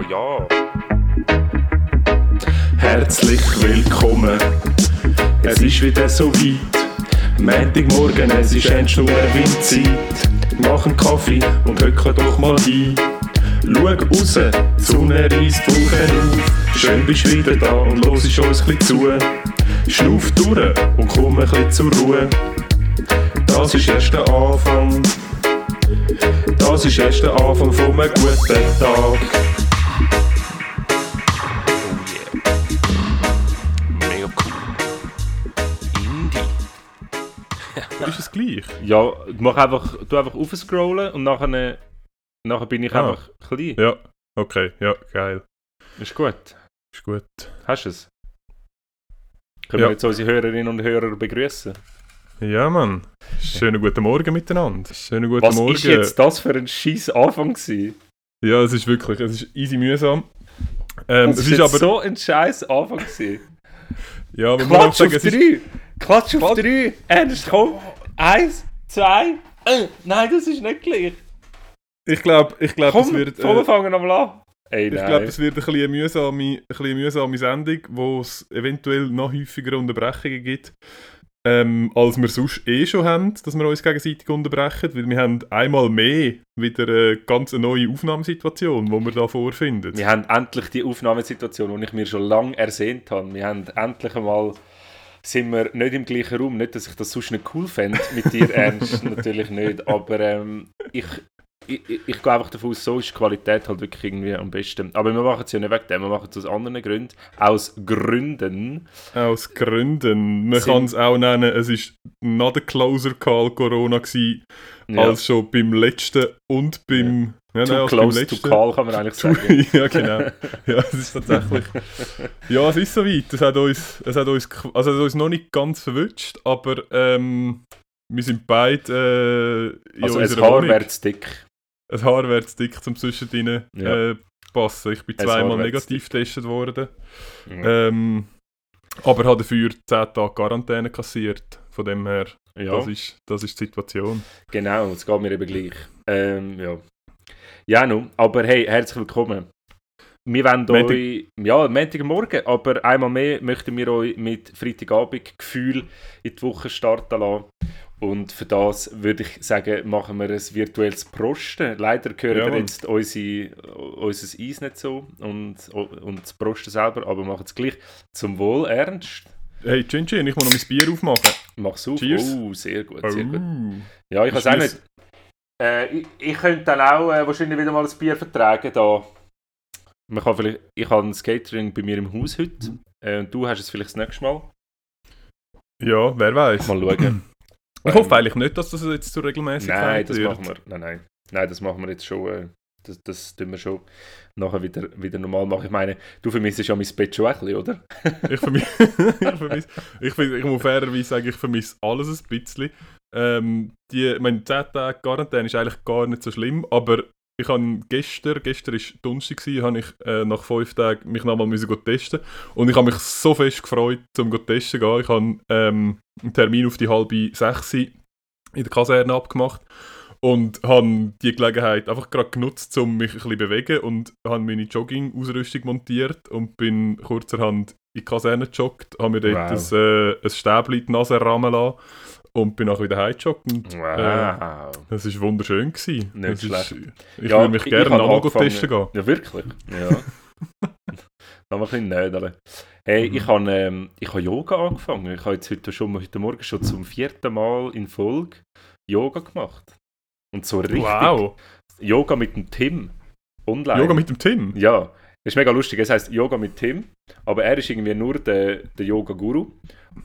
Ah ja. Herzlich willkommen. Es ist wieder so weit. Montagmorgen, es ist endlich nur Windzeit. Mach einen Kaffee und hocke doch mal ein. Schau raus, die Sonne reißt Wolken auf. Schön bist du wieder da und los ist uns ein zu. Schnuff durch und komm ein bisschen zur Ruhe. Das ist erst der Anfang. Das ist erst der Anfang von einem guten Tag. Gleich? Ja, mach einfach, du einfach aufscrollen und nachher, nachher bin ich Ah. einfach klein. Ja. Okay, ja, geil. Ist gut. Ist gut. Hast du es? Können Ja. wir jetzt unsere Hörerinnen und Hörer begrüßen? Ja, Mann. Schönen guten Morgen miteinander. Schönen guten Was Morgen. ist jetzt das für ein scheiß Anfang gewesen? Ja, es ist wirklich, es ist easy mühsam. Ähm, es ist ist aber, so ein scheiß Anfang gewesen. ja, man muss auch Klatsch sagen, auf es ist, drei! Klatsch auf drei! Ernst, komm! Eins, zwei... Äh, nein, das ist nicht gleich. ich glaube, ich glaube, es wird, komm, wir äh, fangen nochmal an. Ey, ich glaube, es wird ein bisschen eine mühsame, ein bisschen mühsame Sendung, wo es eventuell noch häufiger Unterbrechungen gibt, ähm, als wir sonst eh schon haben, dass wir uns gegenseitig unterbrechen, weil wir haben einmal mehr wieder eine ganz neue Aufnahmesituation, die wir da vorfinden. Wir haben endlich die Aufnahmesituation, die ich mir schon lange ersehnt habe. Wir haben endlich einmal sind wir nicht im gleichen Raum. Nicht, dass ich das sonst nicht cool fände mit dir, Ernst, natürlich nicht. Aber ähm, ich, ich, ich, ich gehe einfach davon aus, so ist die Qualität halt wirklich irgendwie am besten. Aber wir machen es ja nicht wegen dem, wir machen es aus anderen Gründen. Aus Gründen. Aus Gründen. Man kann es auch nennen, es ist not a closer call Corona gewesen, Ja, als schon beim letzten und beim... Ja, too nein, close to call, kann man eigentlich sagen. ja, genau. Ja, es ist tatsächlich. Ja, es ist soweit. Es hat uns, es hat uns, also es hat uns noch nicht ganz verwünscht, aber ähm, wir sind beide äh, in Also ein Haar zu dick. Ein Haar zu dick zum Zwischendrin Ja. äh, passen. Ich bin zweimal negativ getestet worden. Ja. Ähm, aber habe dafür 10 Tage Quarantäne kassiert. Von dem her, ja. das, ist, das ist die Situation. Genau, es geht mir eben gleich. Ähm, ja. Ja, nun, aber hey, herzlich willkommen. Wir wollen Montag- euch, ja, Montagmorgen, aber einmal mehr möchten wir euch mit Freitagabend Gefühl in die Woche starten lassen. Und für das würde ich sagen, machen wir ein virtuelles Prosten. Leider hören Ja, jetzt unsere, unser Eis nicht so und, und das Prosten selber, aber machen es gleich. Zum Wohl, Ernst. Hey, Chin Chin, ich muss noch mein Bier aufmachen. Mach's auf. Cheers. Oh, sehr gut, sehr gut. Oh. Ja, ich weiß auch Schluss. nicht. Äh, ich, ich könnte dann auch äh, wahrscheinlich wieder mal ein Bier vertragen. Da. Man kann vielleicht, ich habe ein Skatering bei mir im Haus heute. Äh, und du hast es vielleicht das nächste Mal. Ja, wer weiß. Mal schauen. Ich hoffe eigentlich nicht, dass das jetzt zur Regelmäßigkeit Nein, das wird. machen wir. Nein, nein. Nein, das machen wir jetzt schon. Äh, das, das tun wir schon nachher wieder, wieder normal machen. Ich meine, du vermisst ja mein Bett schon ein bisschen, oder? Ich vermisse, ich, vermisse ich, ich muss fairerweise sagen, ich vermisse alles ein bisschen. Ähm, die, meine 10 Tage Quarantäne ist eigentlich gar nicht so schlimm, aber ich habe gestern, gestern war Donnerstag, habe ich äh, nach 5 Tagen mich nochmal müssen testen und ich habe mich so fest gefreut, um gehen testen zu gehen. Ich habe ähm, einen Termin auf die halbe 6 in der Kaserne abgemacht und habe die Gelegenheit einfach gerade genutzt, um mich ein bisschen zu bewegen und habe meine Jogging-Ausrüstung montiert und bin kurzerhand in die Kaserne gejoggt, habe mir dort Wow. ein, äh, ein Stäbchen in die Nase rammen lassen und bin auch wieder heimgejoggt. Und, Wow. Es war wunderschön. Gewesen. Nicht ist- schlecht. Ich Ja, würde mich ich- gerne nochmal testen gehen. Ja, wirklich? Ja. Noch mal ein bisschen nödeln. Hey, Mhm. ich habe ähm, ich habe Yoga angefangen. Ich habe jetzt heute, schon, heute Morgen schon zum vierten Mal in Folge Yoga gemacht. Und so richtig. Wow! Yoga mit dem Tim. Online. Yoga mit dem Tim? Ja. Das ist mega lustig. Es heißt Yoga mit Tim. Aber er ist irgendwie nur der, der Yoga-Guru.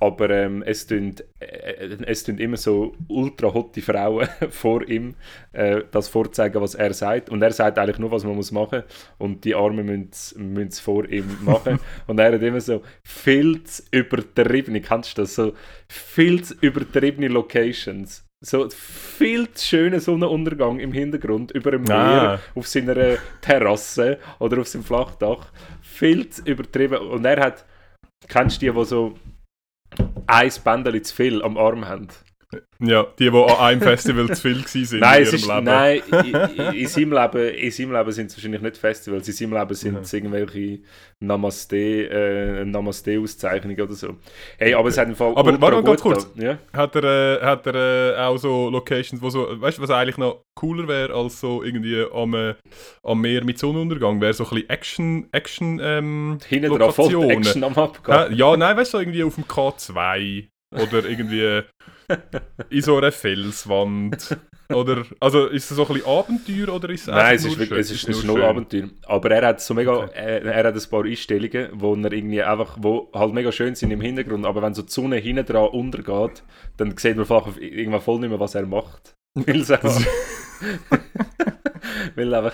Aber ähm, es tun äh, es tun immer so ultra hotte Frauen vor ihm äh, das vorzeigen, was er sagt. Und er sagt eigentlich nur, was man muss machen Und die Armen müssen es vor ihm machen. Und er hat immer so viel zu übertriebene, kennst du das? So viel zu übertriebene Locations. So viel zu schöner Sonnenuntergang im Hintergrund über dem Meer Ah. auf seiner Terrasse oder auf seinem Flachdach. Viel zu übertrieben. Und er hat, kennst du die, die so ein Bändchen zu viel am Arm haben? Ja, die, die an einem Festival zu viel waren Nein, in ihrem ist, Leben. nein in, in, in, seinem Leben, in seinem Leben sind es wahrscheinlich nicht Festivals, in seinem Leben sind Mhm. es irgendwelche Namaste, äh, Namaste-Auszeichnungen oder so. Hey, aber es hat im Fall Aber warte mal ganz kurz. Ja? Hat er, äh, hat er äh, auch so Locations, wo so, weißt du, was eigentlich noch cooler wäre als so irgendwie am, äh, am Meer mit Sonnenuntergang, wäre so ein bisschen Action, Action ähm, Hinten voll Lokationen. Action am. Hä? Ja, nein, weißt du, so irgendwie auf dem K2 oder irgendwie in so einer Felswand. Oder, also ist es so ein bisschen Abenteuer oder ist es Nein, es ist, nur wirklich, es ist, es ist nur schön? Abenteuer. Aber er hat so mega, Okay. er, er hat ein paar Einstellungen, wo er irgendwie einfach, wo halt mega schön sind im Hintergrund, aber wenn so die Sonne hinten dran untergeht, dann sieht man vielleicht irgendwann voll nicht mehr, was er macht. Weil es einfach, weil einfach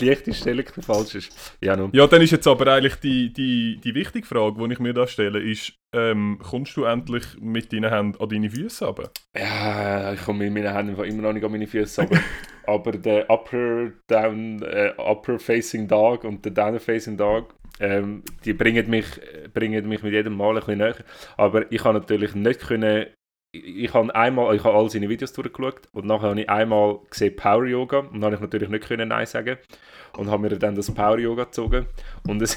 die Lichteinstellung falsch ist. Ja, nun. Ja, dann ist jetzt aber eigentlich die, die, die wichtige Frage, die ich mir da stelle, ist, ähm, kommst du endlich mit deinen Händen an deine Füße runter? Ja, ich komme mit meinen Händen immer noch nicht an meine Füße, aber, aber der Upper, Down, äh, Upper Facing Dog und der Down Facing Dog, ähm, die bringen mich, bringen mich mit jedem Mal ein bisschen näher. Aber ich habe natürlich nicht können, ich, habe einmal, ich habe all seine Videos durchgeschaut und nachher habe ich einmal gesehen Power Yoga und habe ich natürlich nicht können Nein sagen und habe mir dann das Power Yoga gezogen und es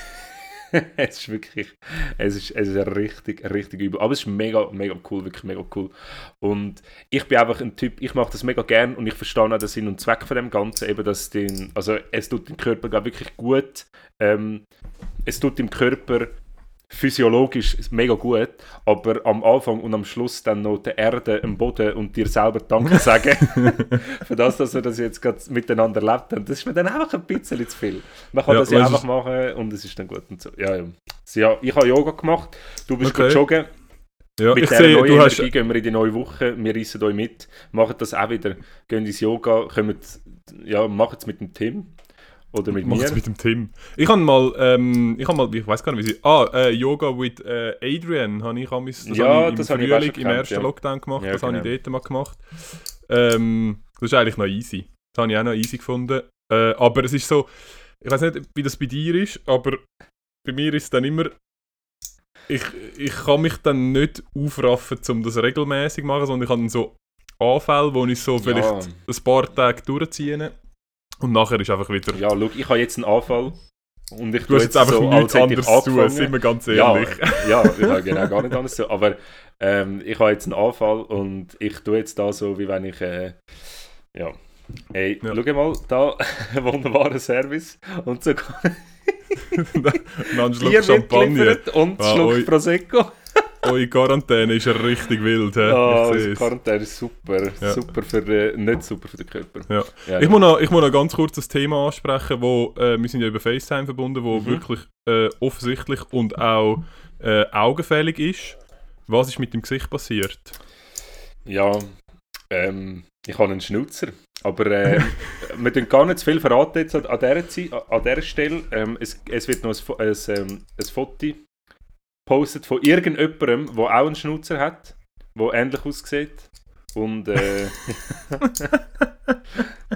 es ist wirklich, es ist, es ist richtig, richtig übel. Aber es ist mega, mega cool, wirklich mega cool. Und ich bin einfach ein Typ, ich mache das mega gern und ich verstehe auch den Sinn und Zweck von dem Ganzen, eben, dass den, also es tut dem Körper wirklich gut, ähm, es tut dem Körper physiologisch mega gut, aber am Anfang und am Schluss dann noch der Erde, dem Boden und dir selber Danke sagen, für das, dass wir das jetzt gerade miteinander erlebt haben. Das ist mir dann einfach ein bisschen zu viel. Man kann Ja, das ja einfach machen und es ist dann gut und so. Ja, ja. So, ja ich habe Yoga gemacht, du bist Okay. joggen. Ja, Mit ich dieser sehe, neuen du hast... Energie gehen wir in die neue Woche, wir reissen euch mit, machen das auch wieder, gehen ins Yoga, kommen, ja, machen es mit dem Tim oder mit Mach mir. mit dem Tim. Ich habe mal, ähm, ich habe mal, ich weiß gar nicht, wie sie. Ah, äh, Yoga with äh, Adrian habe ich amis, das Ja, habe ich im das habe ich Frühling, schon im gekannt, ersten ja. Lockdown gemacht. Ja, das habe ich genau. dort mal gemacht. Ähm, das ist eigentlich noch easy. Das habe ich auch noch easy gefunden. Äh, aber es ist so, ich weiß nicht, wie das bei dir ist, aber bei mir ist es dann immer, ich, ich kann mich dann nicht aufraffen, um das regelmäßig zu machen, sondern ich habe dann so Anfälle, wo ich so vielleicht ein paar Tage durchziehe und nachher ist einfach wieder... Ja, schau, ich habe jetzt einen Anfall und ich Du hast jetzt einfach nichts hätte ich anderes zu sind wir ganz Ja, ehrlich. ja, ich habe genau gar nicht anders zu. Aber ähm, ich habe jetzt einen Anfall und ich tue jetzt da so, wie wenn ich. Äh, ja. Hey, Ja. schau mal, da, wunderbarer Service. Und so Und dann Schluck Bier Champagner. und Ah, Schluck oi. Prosecco. Eure Quarantäne ist ja richtig wild. He? Das seh's. Quarantäne ist super. Ja. Super für den, nicht super für den Körper. Ja. Ja, Ich, muss noch, ich muss noch ganz kurz das Thema ansprechen, wo äh, wir sind ja über FaceTime verbunden, wo Mhm. wirklich äh, offensichtlich und auch äh, augenfällig ist. Was ist mit dem Gesicht passiert? Ja, ähm, ich habe einen Schnauzer. Aber äh, wir dürfen gar nicht zu viel verraten jetzt an, dieser, Zeit, an, dieser Stelle. Ähm, es, es wird noch ein, Fo- ein, ähm, ein Foto gepostet von irgendjemandem, der auch einen Schnauzer hat, der ähnlich aussieht. Und äh,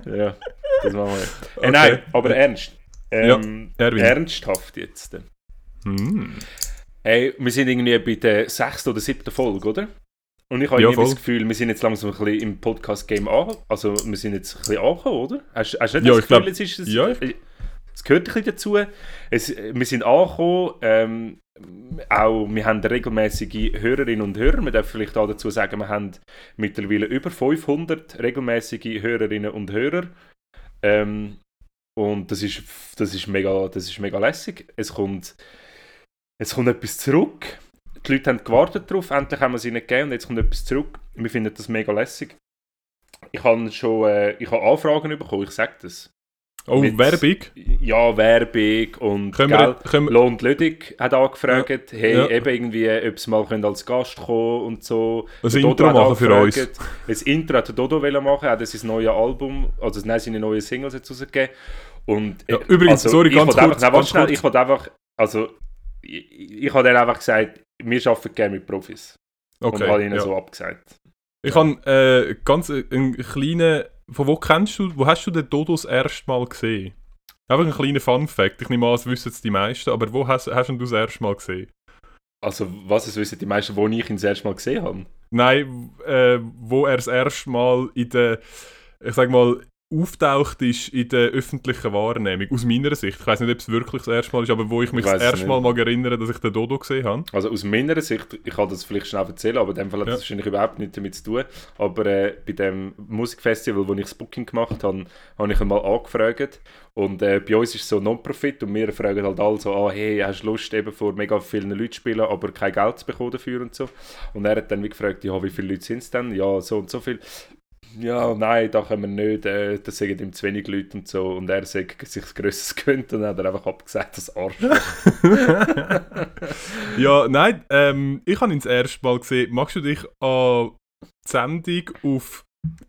ja, das machen wir. Äh, nein, aber ernst. Ähm, Erwin. ernsthaft jetzt. Hm. Hey, wir sind irgendwie bei der sechsten oder siebten Folge, oder? Und ich habe Ja, das. Gefühl, wir sind jetzt langsam ein bisschen im Podcast-Game an. Also, wir sind jetzt ein bisschen angekommen, oder? Hast, hast du nicht Ja, das Gefühl, glaub- es ist es, ja. es gehört ein bisschen dazu. Es, wir sind angekommen. Ähm, auch, wir haben regelmäßige Hörerinnen und Hörer. Man darf vielleicht auch dazu sagen, wir haben mittlerweile über 500 regelmäßige Hörerinnen und Hörer. Ähm, und das ist, das, ist mega, das ist mega lässig. Es kommt, es kommt etwas zurück. Die Leute haben gewartet darauf, endlich haben wir sie nicht gegeben und jetzt kommt etwas zurück. Wir finden das mega lässig. Ich habe schon äh, ich habe Anfragen bekommen, ich sage das. Oh, Mit- Werbung. Ja, Werbung und Können gell, wir, können wir, Lohnt Lödig hat angefragt, hey, Ja. eben irgendwie, ob sie mal können als Gast kommen und so. ein Der Intro machen für uns? Das Intro hat der Dodo machen, er hat sein neues Album, also nein, seine neuen Singles jetzt rausgegeben. Und, Ja, übrigens, sorry, ich ganz kurz, Einfach, nein, ganz schnell, kurz. ich wollte einfach, also, ich, ich habe dann einfach gesagt, wir arbeiten gerne mit Profis. und habe Okay, ihnen ja. so abgesagt. Ich habe äh, ganz äh, einen kleinen... Von wo kennst du... Wo hast du den Dodo das erste Mal gesehen? Einfach ein kleiner Fun-Fact. Ich nehme an, das wissen es die meisten, aber wo hast, hast du das erste Mal gesehen? Also, was es wissen die meisten, wo ich ihn das erste Mal gesehen habe. Nein, äh, wo er das erste Mal in der, ich sag mal, auftaucht ist in der öffentlichen Wahrnehmung, aus meiner Sicht. Ich weiß nicht, ob es wirklich das erste Mal ist, aber wo ich mich Ich das erste Mal mag erinnern, dass ich den Dodo gesehen habe. Also aus meiner Sicht, ich kann das vielleicht schnell erzählen, aber in dem Fall hat Ja. das wahrscheinlich überhaupt nichts damit zu tun. Aber äh, bei dem Musikfestival, wo ich das Booking gemacht habe, habe ich ihn mal angefragt. Und äh, bei uns ist es so Non-Profit und wir fragen halt alle so, ah, hey, hast du Lust, eben vor mega vielen Leuten zu spielen, aber kein Geld zu bekommen dafür und so. Und er hat dann wie gefragt, ja, wie viele Leute sind es denn? Ja, so und so viel. Ja, nein, da können wir nicht, äh, das sagen ihm zu wenig Leute und so. Und er sagt sich das Größtes gönnt und dann hat er einfach abgesagt, das Arsch. Ja, nein, ähm, ich habe ihn das erste Mal gesehen. Magst du dich an die Sendung auf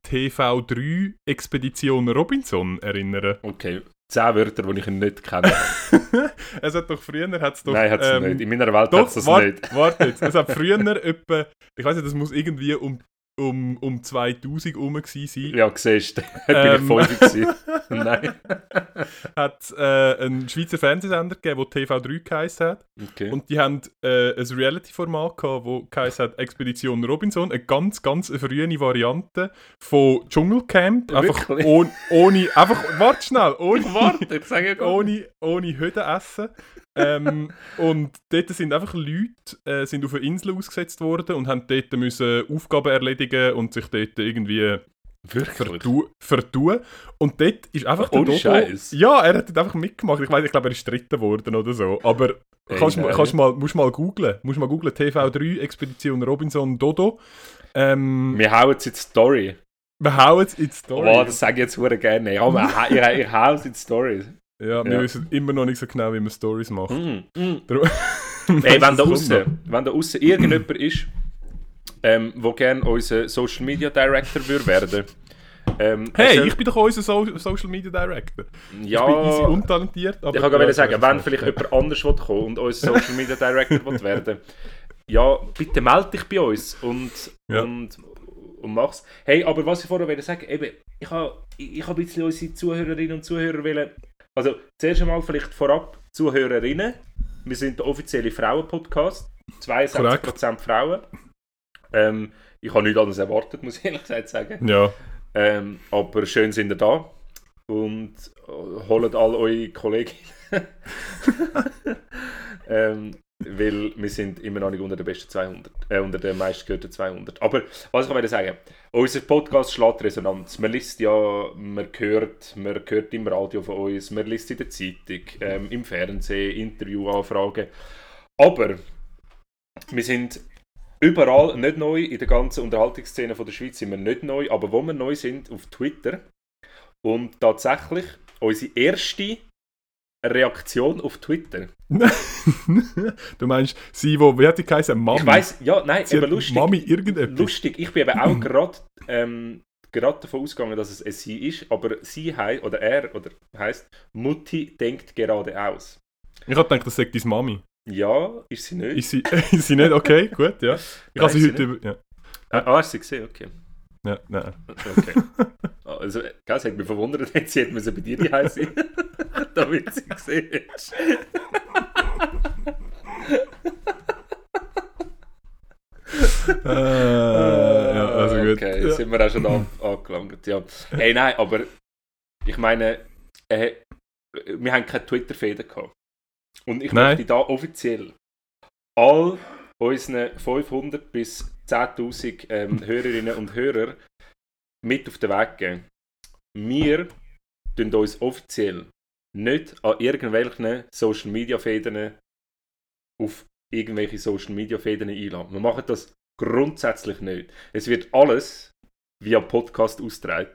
TV3 Expedition Robinson erinnern? Okay, zehn Wörter, die ich ihn nicht kenne. es hat doch früher, hat's doch, Nein, hat es ähm, nicht. In meiner Welt hat es das warte, nicht. warte jetzt. Es hat früher etwa, ich weiß nicht, das muss irgendwie um, um, um 2000 herum sein. Ja, siehst du, bin Ähm. ich fünf gewesen. Nein. Hat äh, einen Schweizer Fernsehsender gegeben, der TV3 geheißen hat. Okay. Und die haben äh, ein Reality-Format gehabt, wo geheißen hat Expedition Robinson. Eine ganz, ganz frühe Variante von Dschungelcamp. Einfach ohne, ohne, einfach, warte schnell, ohne, Warte, ich sage ja ohne, ohne Hütte essen. Ähm, und dort sind einfach Leute äh, sind auf eine Insel ausgesetzt worden und haben dort müssen Aufgaben erledigen und sich dort irgendwie vertu vertun. Und dort ist einfach Ohne Dodo- Scheiß? Ja, er hat dort einfach mitgemacht. Ich weiß, ich glaube, er ist dritten worden oder so. Aber Ey, kannst, nein. kannst mal, musst mal googlen. Musst mal googlen. TV3 Expedition Robinson Dodo. Ähm, Wir hauen jetzt in die Story. wir hauen es in die Story. Oh, das sage ich jetzt sehr gerne. Ja, ich hau es in die Story. Ja, wir Ja. wissen immer noch nicht so genau, wie man Stories macht. Mm, mm. Darum- Ey, wenn da außen, wenn da außen irgendjemand ist, ähm, wo gerne unser Social Media Director würde werden. Ähm. Hey, ich bin doch unser so Social Media Director. ja, Ich bin easy untalentiert. Aber Ich kann gerade ja, sagen, wenn vielleicht jemand anders will kommen und unser Social Media Director will werden, ja, bitte melde dich bei uns und, Ja. und, und mach's. Hey, aber was ich vorher sagen, eben, ich habe ich, ich hab ein bisschen unsere Zuhörerinnen und Zuhörer wollen, also zuerst einmal vielleicht vorab Zuhörerinnen. Wir sind der offizielle Frauen-Podcast, 62% Frauen. Ähm, ich habe nichts anderes erwartet, muss ich ehrlich gesagt sagen. Ja, Ähm, aber schön sind ihr da und äh, holt all eure Kolleginnen. ähm, weil wir sind immer noch nicht unter den besten 200, äh, unter den meistgehörten 200. Aber was ich will sagen, unser Podcast schlägt Resonanz. Man liest ja, man hört, man hört im Radio von uns, man liest in der Zeitung, ähm, im Fernsehen, Interviewanfragen. Aber wir sind überall nicht neu, in der ganzen Unterhaltungsszene von der Schweiz sind wir nicht neu, aber wo wir neu sind, auf Twitter. Und tatsächlich, unsere erste Reaktion auf Twitter. du meinst, sie, wo, wie hat die geheißen? Mami. Ich weiß, ja, nein, sie hat lustig. Mami irgendetwas. Lustig, ich bin eben auch gerade ähm, gerade davon ausgegangen, dass es sie ist, aber sie heißt, oder er, oder heißt Mutti denkt geradeaus. Ich habe gedacht, das sagt deine Mami. Ja, ist sie nicht. Ist sie, ist sie nicht? Okay, gut, ja. Ich habe sie heute über... Ja, ah, ah, hast du sie gesehen? Okay. ja, nein. Okay. Also, das hat mich verwundert, jetzt sie hätte bei dir die sein, damit sie hast. Äh, ja, also gut. Okay, jetzt sind wir auch schon an, angelangt. Ja. Hey, nein, aber ich meine, äh, wir haben keine Twitter-Fäden gehabt. Und ich Nein. möchte da offiziell all unseren 500 bis 10.000 ähm, Hörerinnen und Hörer mit auf den Weg geben. Wir tun uns offiziell nicht an irgendwelchen Social Media Fäden auf irgendwelche Social Media Fäden einladen. Wir machen das grundsätzlich nicht. Es wird alles via Podcast ausgetragen.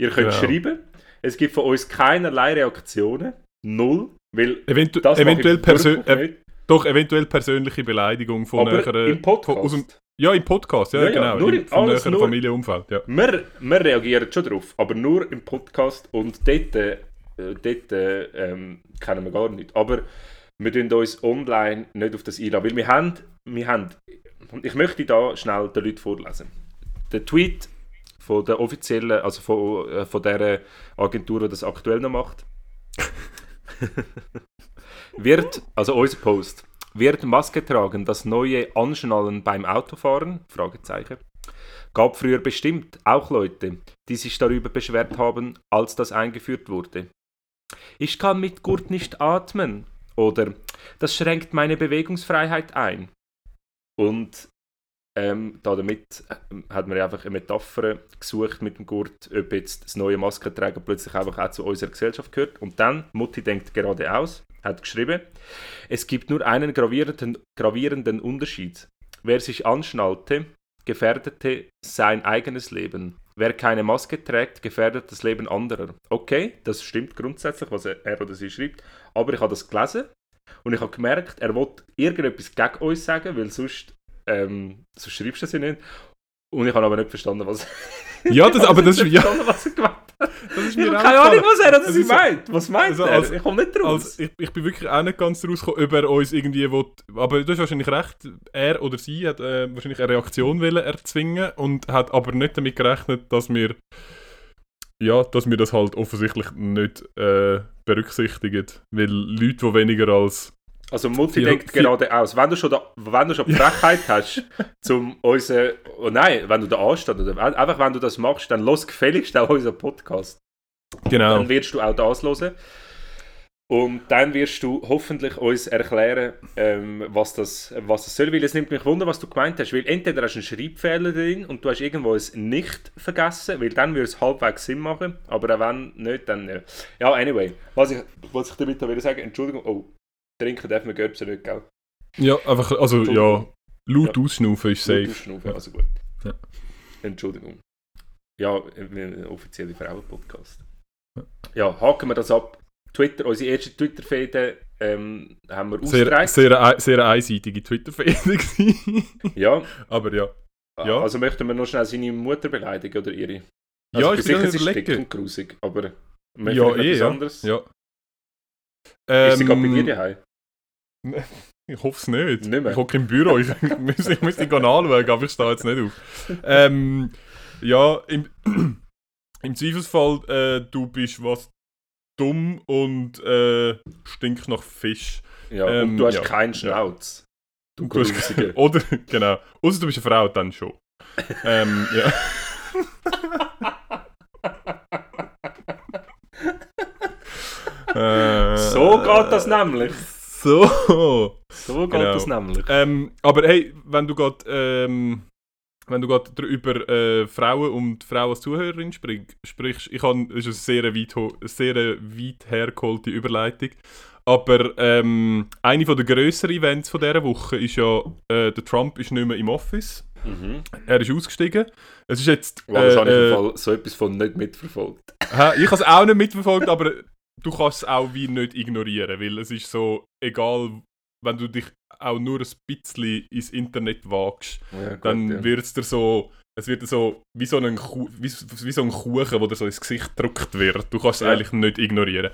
Ihr könnt Genau. schreiben. Es gibt von uns keinerlei Reaktionen. Null. Weil Eventu das eventuell, ich persö wirklich äh, doch, eventuell persönliche Beleidigung von Aber näheren... im Podcast. Aus dem, ja, im Podcast, ja, Ja, ja, genau. nur im, alles näheren Familienumfeld, ja. Wir, wir reagieren schon drauf, aber nur im Podcast und dort, äh, dort äh, ähm, kennen wir gar nicht. Aber wir tun uns online nicht auf das einladen, weil wir haben, wir haben, ich möchte da schnell den Leuten vorlesen. Der Tweet von der offiziellen, also von, äh, von der Agentur, die das aktuell noch macht, wird, also unser Post, Wird Maske tragen das neue Anschnallen beim Autofahren? Fragezeichen. Gab früher bestimmt auch Leute, die sich darüber beschwert haben, als das eingeführt wurde. Ich kann mit Gurt nicht atmen. Oder das schränkt meine Bewegungsfreiheit ein. Und ähm, damit ähm, hat man einfach eine Metapher gesucht mit dem Gurt, ob jetzt das neue Maskentragen plötzlich einfach auch zu unserer Gesellschaft gehört. Und dann, Mutti denkt geradeaus, hat geschrieben, es gibt nur einen gravierenden, gravierenden Unterschied. Wer sich anschnallte, gefährdete sein eigenes Leben. Wer keine Maske trägt, gefährdet das Leben anderer. Okay, das stimmt grundsätzlich, was er oder sie schreibt, aber ich habe das gelesen und ich habe gemerkt, er will irgendetwas gegen uns sagen, weil sonst, ähm, sonst schreibst du ja nicht. Und ich habe aber nicht verstanden, was Ja, das, aber das ist ja, verstanden, was er gemeint hat. Das ist Ich mir habe auch keine Ahnung, was er oder Es sie ist so- meint. Was meint also er? als- ich komme nicht raus. Also, ich, ich bin wirklich auch nicht ganz rausgekommen, ob er uns irgendwie will, aber du hast wahrscheinlich recht, er oder sie hat äh, wahrscheinlich eine Reaktion wollen erzwingen und hat aber nicht damit gerechnet, dass wir ja, dass wir das halt offensichtlich nicht äh, berücksichtigen, weil Leute, die weniger als Also Mutti Vier- denkt vier- geradeaus. Wenn du schon, da, wenn du schon die Frechheit hast, zum unseren... Oh nein, wenn du da anstehst, oder einfach wenn du das machst, dann los gefälligst auch unseren Podcast. genau Dann wirst du auch das hören. Und dann wirst du hoffentlich uns erklären, ähm, was, das, was das soll. Weil es nimmt mich wunder, was du gemeint hast. Weil entweder hast du einen Schreibfehler drin und du hast irgendwo ein Nicht vergessen, weil dann würde es halbwegs Sinn machen. Aber auch wenn nicht, dann nicht. Ja, anyway. Was ich, was ich damit will sagen, Entschuldigung, oh, trinken darf man Görbsen nicht, gell? ja einfach also ja laut Ja. ausschnaufen ist Laut safe. ausschnaufen, Ja. Also gut. Ja. Entschuldigung. Ja, ein offizieller Frauen-Podcast. Ja. Ja, haken wir das ab. Twitter, unsere erste Twitter-Fäde ähm, haben wir Sehr, ausgereicht. sehr, ei- sehr einseitige Twitter-Fäde gewesen. Ja, aber ja. Ja. also möchten wir noch schnell seine Mutter beleidigen oder ihre? Ja, Also ich ich bin sicher, es ist und grusig, aber Ja, eh, ja. anderes. ja. Ist sie gerade bei dir Ähm, daheim? Ich hoffe es nicht. Nicht? Ich hocke im Büro, ich, ich müsste ich müsste anschauen, aber ich stehe jetzt nicht auf. Ähm, ja, im, im Zweifelsfall, äh, du bist was dumm und äh, stinkst nach Fisch. Ja, ähm, und du hast ja. keinen Schnauz. Du Du hast-. Oder, genau. Außer du bist eine Frau, dann schon. ähm, ja. Äh, So geht das nämlich. So. So geht Genau. das nämlich. Ähm, aber hey, wenn du gerade ähm, wenn du gerade über äh, Frauen und Frauen als Zuhörerin sprichst, ich habe, das ist eine sehr weit, sehr weit hergeholte Überleitung, aber ähm, eine von der grösseren Events von dieser Woche ist ja, äh, der Trump ist nicht mehr im Office, Mhm. er ist ausgestiegen. Es ist jetzt... Wow, das äh, habe ich äh, so etwas von nicht mitverfolgt. Hä? Ich habe es auch nicht mitverfolgt, aber du kannst es auch wie nicht ignorieren, weil es ist so, egal, wenn du dich auch nur ein bisschen ins Internet wagst, Ja, gut, dann ja. wird es dir so, es wird so wie so, ein wie, wie so ein Kuchen, wo dir so ins Gesicht gedrückt wird. Du kannst es Ja. eigentlich nicht ignorieren.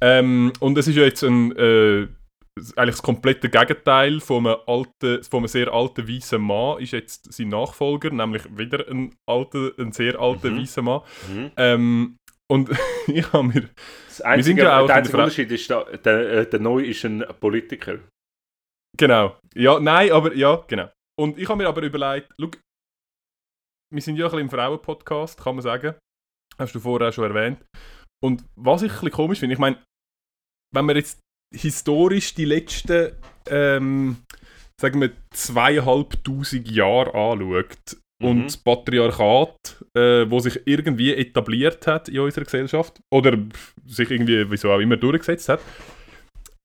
Ähm, und es ist ja jetzt ein, äh, eigentlich das komplette Gegenteil von einem, alten, von einem sehr alten weißen Mann ist jetzt sein Nachfolger, nämlich wieder ein, alter, ein sehr alter Mhm. weißer Mann. Mhm. Ähm, und ich habe mir... Das einzige, ja der in einzige Unterschied ist, da, der, äh, der Neu ist ein Politiker. Genau. Ja, nein, aber ja, genau. Und ich habe mir aber überlegt, schau, wir sind ja ein bisschen im Frauenpodcast, kann man sagen. Hast du vorher auch schon erwähnt. Und was ich ein bisschen komisch finde, ich meine, wenn man jetzt historisch die letzten, ähm, sagen wir, zweieinhalbtausend Jahre anschaut. Und das Patriarchat, äh, wo sich irgendwie etabliert hat in unserer Gesellschaft oder sich irgendwie, wieso auch immer, durchgesetzt hat.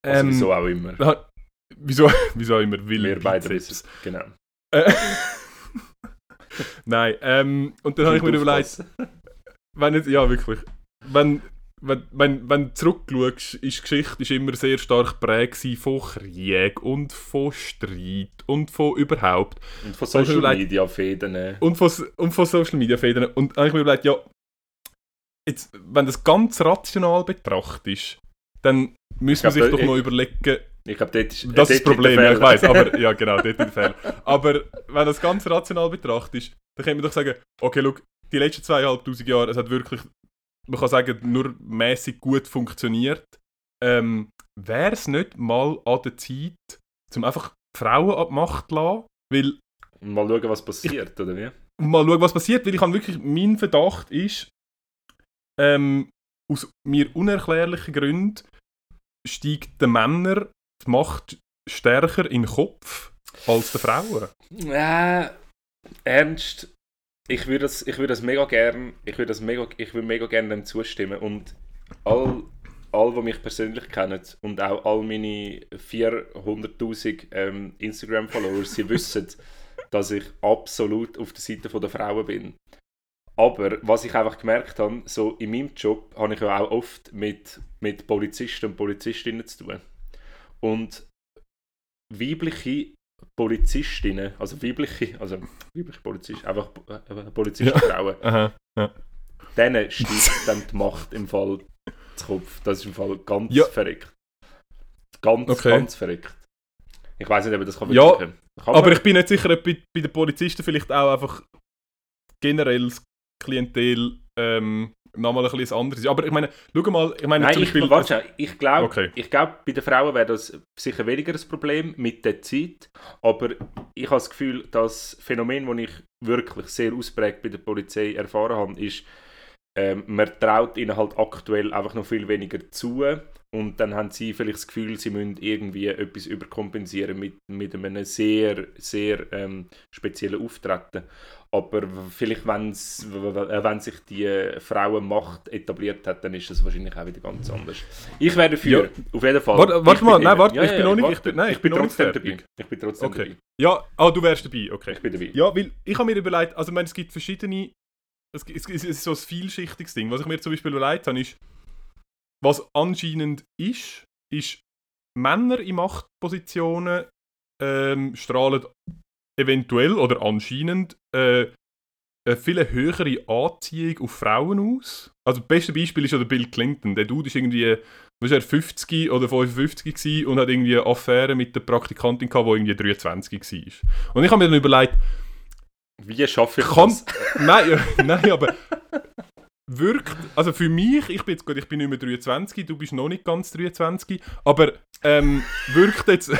Also ähm, wieso auch immer. Ha- Wieso, wieso immer will Wir beide wissen. Genau. Äh, Nein, ähm, und dann habe ich mir überlegt, wenn jetzt, ja wirklich, wenn, wenn, wenn, wenn du zurückschaust, ist die Geschichte ist immer sehr stark geprägt von Krieg und von Streit und von überhaupt Und von Social überlegt- Media Fäden. und von, und von Social Media Federn. Und dann habe ich mir überlegt, ja, jetzt, wenn das ganz rational betrachtest, dann müssen wir Ich sich doch ich- mal überlegen, Ich glaube, dort ist Das ist das Problem, ja, ich weiß, aber ja, genau, dort der Fehler. Aber wenn das ganz rational betrachtest, dann kann man doch sagen, okay, schau, die letzten zweieinhalbtausend Jahre, es hat wirklich, man kann sagen, nur mäßig gut funktioniert. Ähm, Wäre es nicht mal an der Zeit, zum einfach Frauen an die Macht zu lassen, weil Mal schauen, was passiert, oder wie? mal schauen, was passiert, weil ich habe wirklich, mein Verdacht ist, ähm, aus mir unerklärlichen Gründen steigt den Männern die Macht stärker in den Kopf als den Frauen. Äh, ernst, ich würde das, ich würde das mega gern, ich würde das mega, ich würde mega gerne dem zustimmen und all, all, die mich persönlich kennen und auch all meine 400'000 ähm, Instagram-Follower, sie wissen, dass ich absolut auf der Seite der Frauen bin. Aber was ich einfach gemerkt habe, so in meinem Job habe ich ja auch oft mit, mit Polizisten und Polizistinnen zu tun. Und weibliche Polizistinnen, also weibliche, also weibliche Polizisten, einfach äh, Polizistenfrauen, Aha. denen steigt dann die Macht im Fall zu Kopf. Das ist im Fall ganz Ja. verrückt. Ganz, Okay. ganz verrückt. Ich weiß nicht, ob das kann Ja. Kann Aber man- ich bin nicht sicher, ob bei, bei den Polizisten vielleicht auch einfach generell das Klientel ähm, nochmal ein bisschen anderes. Aber ich meine, schau mal, ich meine Nein, zum ich, Beispiel... warte, ich glaube, Okay. ich glaub, bei den Frauen wäre das sicher weniger ein Problem mit der Zeit. Aber ich habe das Gefühl, das Phänomen, das ich wirklich sehr ausprägt bei der Polizei erfahren habe, ist, ähm, man traut ihnen halt aktuell einfach noch viel weniger zu. Und dann haben sie vielleicht das Gefühl, sie müssen irgendwie etwas überkompensieren mit, mit einem sehr, sehr ähm, speziellen Auftreten. Aber vielleicht, wenn's, äh, wenn sich die Frauenmacht etabliert hat, dann ist das wahrscheinlich auch wieder ganz anders. Ich wäre dafür, auf jeden Fall. Warte- warte mal, nein, warte, Ja, ich ja, bin noch nicht- ich bin- nein, ich bin trotzdem dabei. Ich bin trotzdem Okay. dabei. Ja, ah, du wärst dabei, okay. Ich bin dabei. Ja, weil ich habe mir überlegt, also ich meine, es gibt verschiedene, es, gibt- es, ist so ein vielschichtiges Ding. Was ich mir zum Beispiel überlegt habe, ist, was anscheinend ist, ist, Männer in Machtpositionen ähm, strahlen eventuell oder anscheinend äh, eine viel höhere Anziehung auf Frauen aus. Also das beste Beispiel ist ja der Bill Clinton. Der Dude ist irgendwie, was ist er, 50 oder 55 gewesen und hat irgendwie eine Affäre mit der Praktikantin gehabt, die irgendwie 23 war. Und ich habe mir dann überlegt, Wie schaffe ich kann, das? nein, nein, aber wirkt, also für mich, ich bin jetzt gut, ich bin nicht mehr 23, du bist noch nicht ganz 23, aber ähm, wirkt jetzt,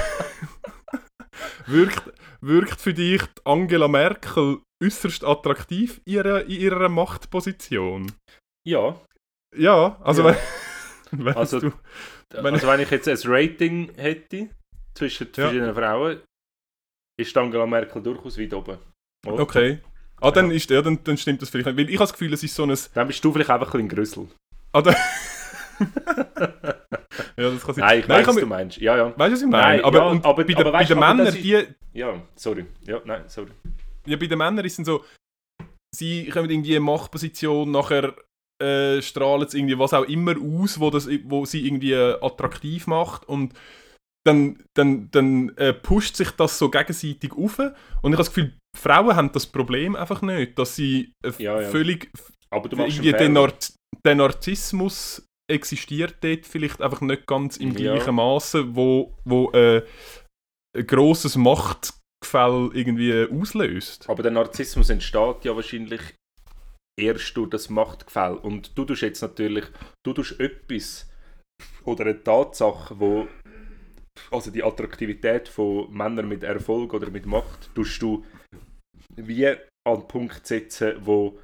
wirkt, wirkt für dich Angela Merkel äußerst attraktiv in ihrer, in ihrer Machtposition? Ja. Ja, also Ja. wenn, wenn Also, du, Wenn also wenn ich jetzt ein Rating hätte zwischen Ja. verschiedenen Frauen, ist Angela Merkel durchaus weit oben. Oder? okay. Ah, dann, ist, ja, dann, dann stimmt das vielleicht nicht. Weil ich habe das Gefühl, es ist so ein... Dann bist du vielleicht einfach ein bisschen Grüssel. Ah, da, ja, das kann sein. Nein, ich Nein, weiß, was du meinst. Ja, ja. Weißt du, was ich meine? Nein, aber, ja, und aber- bei, aber den- bei den Männern, ist- die, Ja, sorry. Ja, nein, sorry. ja, bei den Männern ist es so, sie kommen irgendwie in Machtposition, nachher äh, strahlen sie irgendwie was auch immer aus, wo, das, wo sie irgendwie äh, attraktiv macht und dann, dann, dann äh, pusht sich das so gegenseitig auf und ich habe das Gefühl, Frauen haben das Problem einfach nicht, dass sie äh, Ja, ja. völlig Aber du machst irgendwie Fehler. Nar der Narzissmus existiert dort vielleicht einfach nicht ganz im Ja. gleichen Maße, wo, wo äh, ein grosses Machtgefälle irgendwie auslöst. Aber der Narzissmus entsteht ja wahrscheinlich erst durch das Machtgefälle. Und du tust jetzt natürlich, du tust etwas oder eine Tatsache, wo also die Attraktivität von Männern mit Erfolg oder mit Macht, tust du wie an den Punkt setzen, wo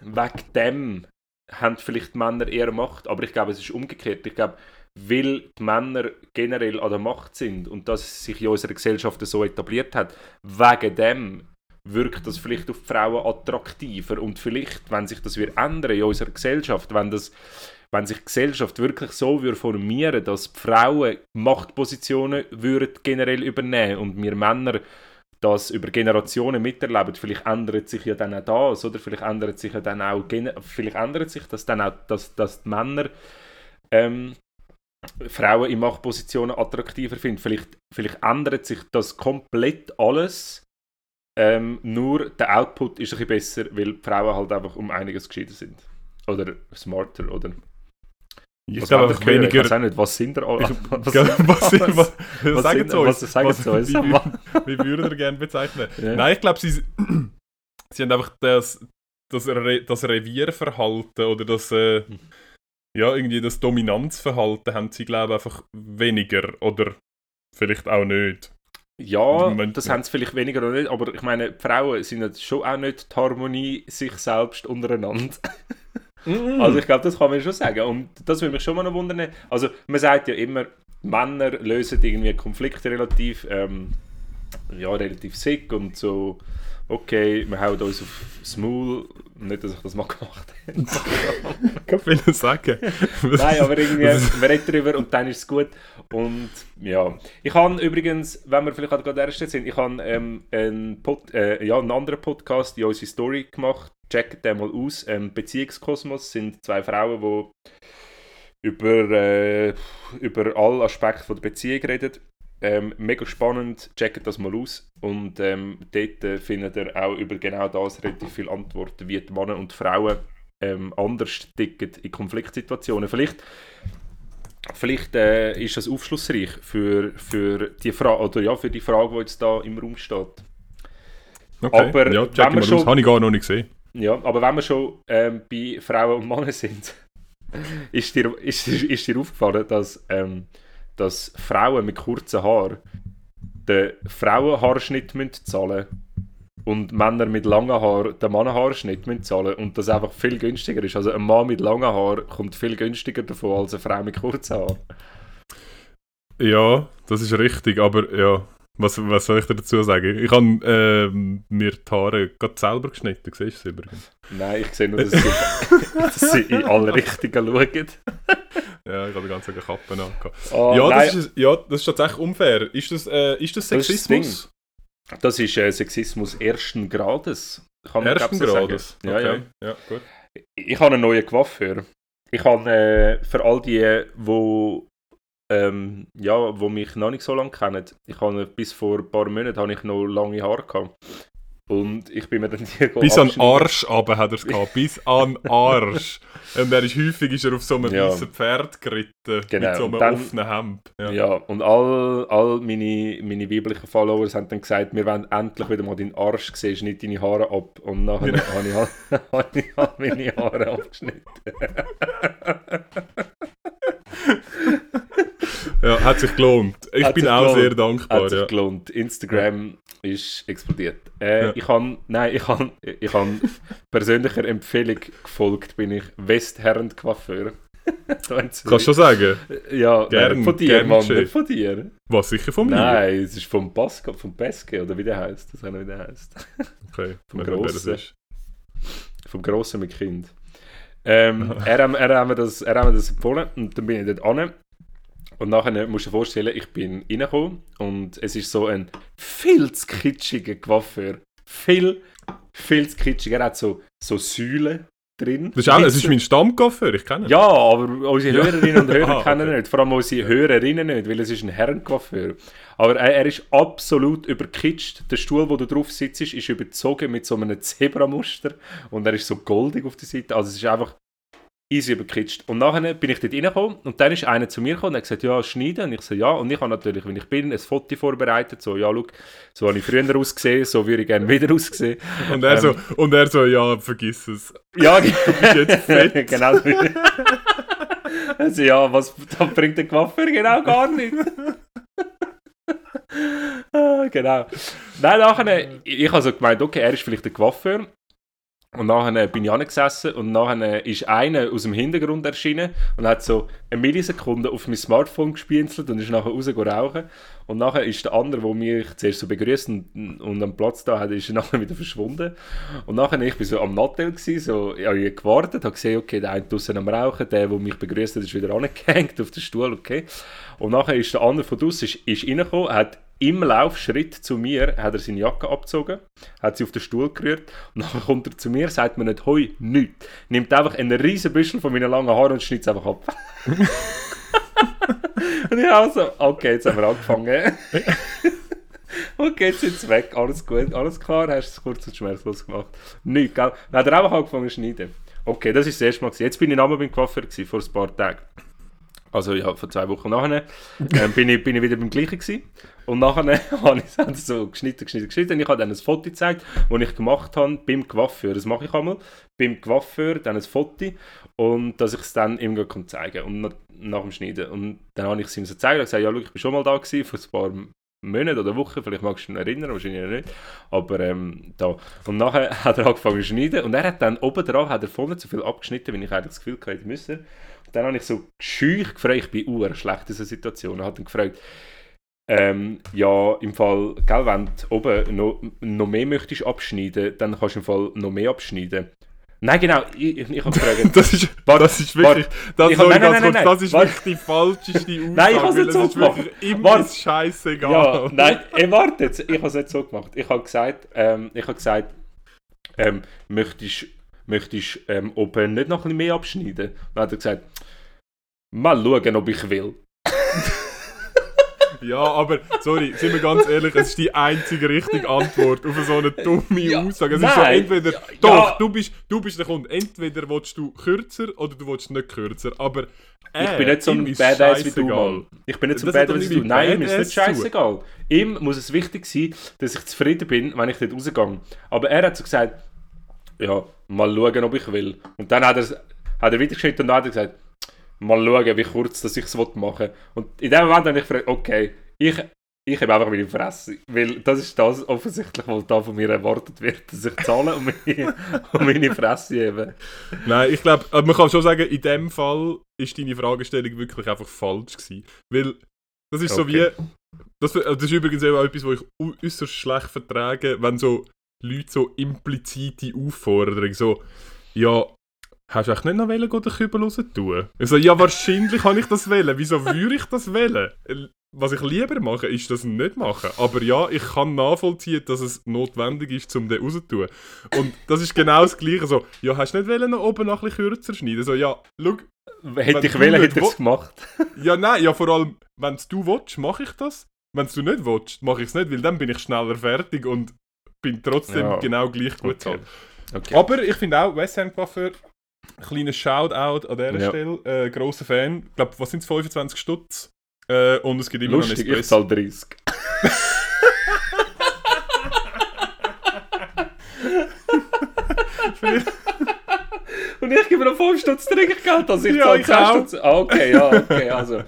wegen dem haben vielleicht die Männer eher Macht, aber ich glaube, es ist umgekehrt. Ich glaube, weil die Männer generell an der Macht sind und das sich in unserer Gesellschaft so etabliert hat, wegen dem wirkt das vielleicht auf die Frauen attraktiver und vielleicht, wenn sich das wird ändern in unserer Gesellschaft, wenn das wenn sich die Gesellschaft wirklich so würde formieren, dass die Frauen Machtpositionen würden generell übernehmen und wir Männer das über Generationen miterleben, vielleicht ändert sich ja dann auch das, oder vielleicht ändert sich ja dann auch, vielleicht ändert sich das dann auch, dass, dass die Männer ähm, Frauen in Machtpositionen attraktiver finden. Vielleicht, vielleicht ändert sich das komplett alles, ähm, nur der Output ist ein bisschen besser, weil die Frauen halt einfach um einiges gescheiter sind. Oder smarter, oder... Ich was glaube einfach hören? Ich weniger... weiß auch nicht, was sind da alle... Was, was, was, was sagen Sie uns? was sagen Sie uns? Wie, wie, wie würden ihr gerne bezeichnen? Ja. Nein, ich glaube, sie, sie haben einfach das, das, Re, das Revierverhalten oder das, äh, ja, irgendwie das Dominanzverhalten haben sie, glaube ich, einfach weniger. Oder vielleicht auch nicht. Ja, das haben sie vielleicht weniger oder nicht, aber ich meine, Frauen sind jetzt schon auch nicht die Harmonie sich selbst untereinander. Also ich glaube, das kann man schon sagen. Und das würde mich schon mal noch wundern. Also man sagt ja immer, Männer lösen irgendwie Konflikte relativ, ähm, ja, relativ sick und so, okay, wir hauen uns aufs Maul. Nicht, dass ich das mal gemacht habe. Ich kann viel sagen. Nein, aber irgendwie, wir reden darüber und dann ist es gut. Und ja, ich habe übrigens, wenn wir vielleicht gerade erst sind, ich habe ähm, einen, Pod, äh, ja, einen anderen Podcast in unsere Story gemacht. Checkt den mal aus. Ähm, Beziehungskosmos sind zwei Frauen, die über, äh, über alle Aspekte der Beziehung reden. Ähm, mega spannend, checkt das mal aus. Und ähm, dort äh, findet ihr auch über genau das relativ viele Antworten, wie die Männer und Frauen ähm, anders ticken in Konfliktsituationen. Vielleicht, vielleicht äh, ist das aufschlussreich für, für, die Frage, oder ja, für die Frage, die jetzt da im Raum steht. Okay. Aber ja, check mal schon- aus. Habe ich gar noch nicht gesehen. Ja, aber wenn wir schon ähm, bei Frauen und Männern sind, ist dir, ist, ist dir aufgefallen, dass, ähm, dass Frauen mit kurzen Haaren den Frauenhaarschnitt müssen zahlen und Männer mit langen Haaren den Mannenhaarschnitt müssen zahlen und das einfach viel günstiger ist. Also ein Mann mit langen Haaren kommt viel günstiger davon als eine Frau mit kurzen Haaren. Ja, das ist richtig, aber ja, was, was soll ich dir dazu sagen? Ich habe ähm, mir die Haare gerade selber geschnitten, siehst du es übrigens? Nein, ich sehe nur, dass sie, dass sie in alle Richtungen schauen. Ja, ich habe die ganze Zeit Kappe angehabt. Oh, ja, nein. das ist, ja, das ist tatsächlich unfair. Ist das, äh, ist das Das ist das Sexismus? Das ist äh, Sexismus ersten Grades. Kann man, Ersten ich, so Grades? Sagen. Ja, ja. okay. ja, gut. Ich habe einen neuen Coiffeur. Ich habe äh, für all die, wo, ähm, ja, wo mich noch nicht so lange kennen, ich habe bis vor ein paar Monaten habe ich noch lange Haare gehabt. Und ich bin mir dann die Bis an. Arsch aber hat er es gehabt. Bis an Arsch. Und er ist häufig ist er auf so einem Ja. weißen Pferd geritten. Genau, Mit so einem dann- offenen Hemd. Ja. Ja, und all, all meine, meine weiblichen Followers haben dann gesagt, wir wollen endlich wieder mal deinen Arsch sehen, schneid deine Haare ab. Und nachher Genau. habe ich, halt meine Haare abgeschnitten. Ja, hat sich gelohnt. Ich Hat bin auch gelohnt. sehr dankbar. Hat sich Ja. gelohnt. Instagram ist explodiert. Äh, Ja. Ich habe, nein, ich habe, ich habe persönlicher Empfehlung gefolgt, bin ich Westherrend Coiffeur. Kannst du schon sagen? Ja, Gern, nein, von dir, gern Mann, nicht von dir. Was, sicher von mir? Nein, es ist vom Pascal, vom Peske, oder wie der heißt, das nicht, wie der heißt. Okay, Vom Grossen. ist. Vom Grossen mit Kind. Ähm, er, hat- er, hat mir das, er hat mir das empfohlen und dann bin ich dort an. Und nachher musst du dir vorstellen, ich bin reingekommen und es ist so ein viel zu kitschiger Coiffeur. Viel, viel zu kitschig. Er hat so, so Säulen drin. Das ist, auch, es ist mein Stammcoiffeur, ich kenne ihn. Ja, aber unsere Ja. Hörerinnen und Hörer Ah, kennen ihn okay. nicht. Vor allem unsere Hörerinnen nicht, weil es ist ein Herrencoiffeur. Aber er, er ist absolut überkitscht. Der Stuhl, wo du drauf sitzt, ist überzogen mit so einem Zebramuster. Und er ist so goldig auf der Seite. Also es ist einfach easy überkitscht. Und nachher bin ich dort reingekommen und dann ist einer zu mir gekommen und hat gesagt, ja, schneiden. Und ich so, ja. Und ich habe natürlich, wenn ich bin, ein Foto vorbereitet. So, ja, schau, so habe ich früher ausgesehen, so würde ich gerne wieder aussehen. Und er, Ähm, so, und er so, ja, vergiss es. Ja, jetzt fett. genau. also ja, was das bringt der Coiffeur genau gar nicht. Ah, genau. Nein, nachher, ich habe so gemeint, okay, er ist vielleicht der Coiffeur. Und nachher bin ich angesessen und nachher ist einer aus dem Hintergrund erschienen und hat so eine Millisekunde auf mein Smartphone gespienzelt und ist nachher raus rauchen. Und nachher ist der andere, der mich zuerst so begrüßt und, und am Platz da hat, ist er nachher wieder verschwunden. Und nachher, ich bin so am Nattel gsi, so, ich habe gewartet, habe gesehen, okay, der eine draussen am Rauchen, der, der mich begrüßt hat, ist wieder angehängt auf den Stuhl, okay. Und nachher ist der andere von draussen ist, ist reingekommen, hat im Laufschritt zu mir, hat er seine Jacke abgezogen, hat sie auf den Stuhl gerührt und nachher kommt er zu mir, sagt mir nicht «Hoi», nichts. Nimmt einfach einen riesen Büschel von meinen langen Haaren und schneidet es einfach ab. und ich auch so, okay, jetzt haben wir angefangen. okay, jetzt sind sie weg, alles gut, alles klar, hast du es kurz und schmerzlos gemacht. Nichts, gell? Dann hat er einfach angefangen zu schneiden. Okay, das ist das erste Mal. Gewesen. Jetzt bin ich nochmal beim Coiffeur, vor ein paar Tagen. Also ja, vor zwei Wochen nachher ähm, bin, ich, bin ich wieder beim gleichen gewesen. Und nachher habe ich es so geschnitten, geschnitten, geschnitten. Ich habe dann ein Foto gezeigt, das ich gemacht habe beim Coiffeur. Das mache ich einmal. Beim Coiffeur dann ein Foto und dass ich es dann ihm zeigen kann. Und nach, dem Schneiden. Und dann habe ich es ihm so gezeigt und gesagt, ja, schau, ich bin schon mal da gewesen, vor ein paar Monaten oder Wochen, vielleicht magst du dich erinnern, wahrscheinlich nicht. Aber ähm, da. Und nachher hat er angefangen zu schneiden und er hat dann oben dran hat er nicht so viel abgeschnitten, wie ich eigentlich das Gefühl hatte, müssen. Dann habe ich so schüch gefragt, ich bin uhr schlecht in dieser Situation, und habe dann gefragt, ähm, ja, im Fall, gell, wenn du oben noch, noch mehr möchtest abschneiden, dann kannst du im Fall noch mehr abschneiden. Nein, genau, ich, ich habe gefragt. Das ist, Warte, das ist wirklich, das, Ich hab- nein, nein, nein, nein, das ist wirklich die falscheste Aussage. Nein, ich hab's weil nicht so es gemacht. Immer ist scheißegal. Ja, nein, ey, warte jetzt, ich habe es nicht so gemacht. Ich habe gesagt, ähm, ich habe gesagt, ähm, möchtest möchtest ähm, oben nicht noch ein bisschen mehr abschneiden? Dann hat er gesagt, mal schauen, ob ich will. Ja, aber, sorry, sind wir ganz ehrlich, es ist die einzige richtige Antwort auf so eine dumme Ja, Aussage. Es ist so nein, entweder, ja, doch, ja. du bist, du bist der Kunde, entweder willst du kürzer oder du willst nicht kürzer, aber Ich äh, bin nicht so ein Badass wie du. Mann. Ich bin nicht so ein Badass wie du. Nein, ihm ist nicht scheißegal. Ihm muss es wichtig sein, dass ich zufrieden bin, wenn ich dort rausgehe. Aber er hat so gesagt, ja, mal schauen, ob ich will. Und dann hat er, hat er wieder geschnitten und dann hat er gesagt, mal schauen, wie kurz dass ich es machen will. Und in dem Moment habe ich gefragt, okay, ich, ich habe einfach meine Fresse. Weil das ist das offensichtlich, was da von mir erwartet wird, dass ich zahle und meine, und meine Fresse hebe. Nein, ich glaube, man kann schon sagen, in dem Fall ist deine Fragestellung wirklich einfach falsch gewesen. Weil das ist so wie. Okay. Das, das ist übrigens auch etwas, was ich äu- äußerst schlecht vertrage, wenn so Leute so implizite Aufforderungen so, ja, hast du echt nicht noch wollen, den Kübel raus tun? Ich so, ja, wahrscheinlich kann ich das wählen. Wieso würde ich das wählen? Was ich lieber mache, ist das nicht machen. Aber ja, ich kann nachvollziehen, dass es notwendig ist, um den raus zu tun. Und das ist genau das Gleiche. So, ja, hast du nicht wollen, noch oben noch ein bisschen kürzer schneiden? So, ja, schau, Hätte ich wollen, hätte ich es gemacht. ja, nein, ja, vor allem, wenn du willst, mache ich das. Wenn du nicht willst, mache ich es nicht, weil dann bin ich schneller fertig und bin trotzdem Ja. genau gleich gut Okay. bezahlt. Okay. Aber ich finde auch, West Ham Coiffeur, kleiner Shoutout an dieser Ja. Stelle, äh, grosser Fan. Ich glaube, was sind es, 25 Stutz? Äh, und es gibt immer Lustig, noch ich zahle 30. Espresso. Und ich gebe noch 5 Stutz Trinkgeld, also ich Ja, zahle ich 10 auch. Stutz. Ah, okay, ja, okay, also. Ja,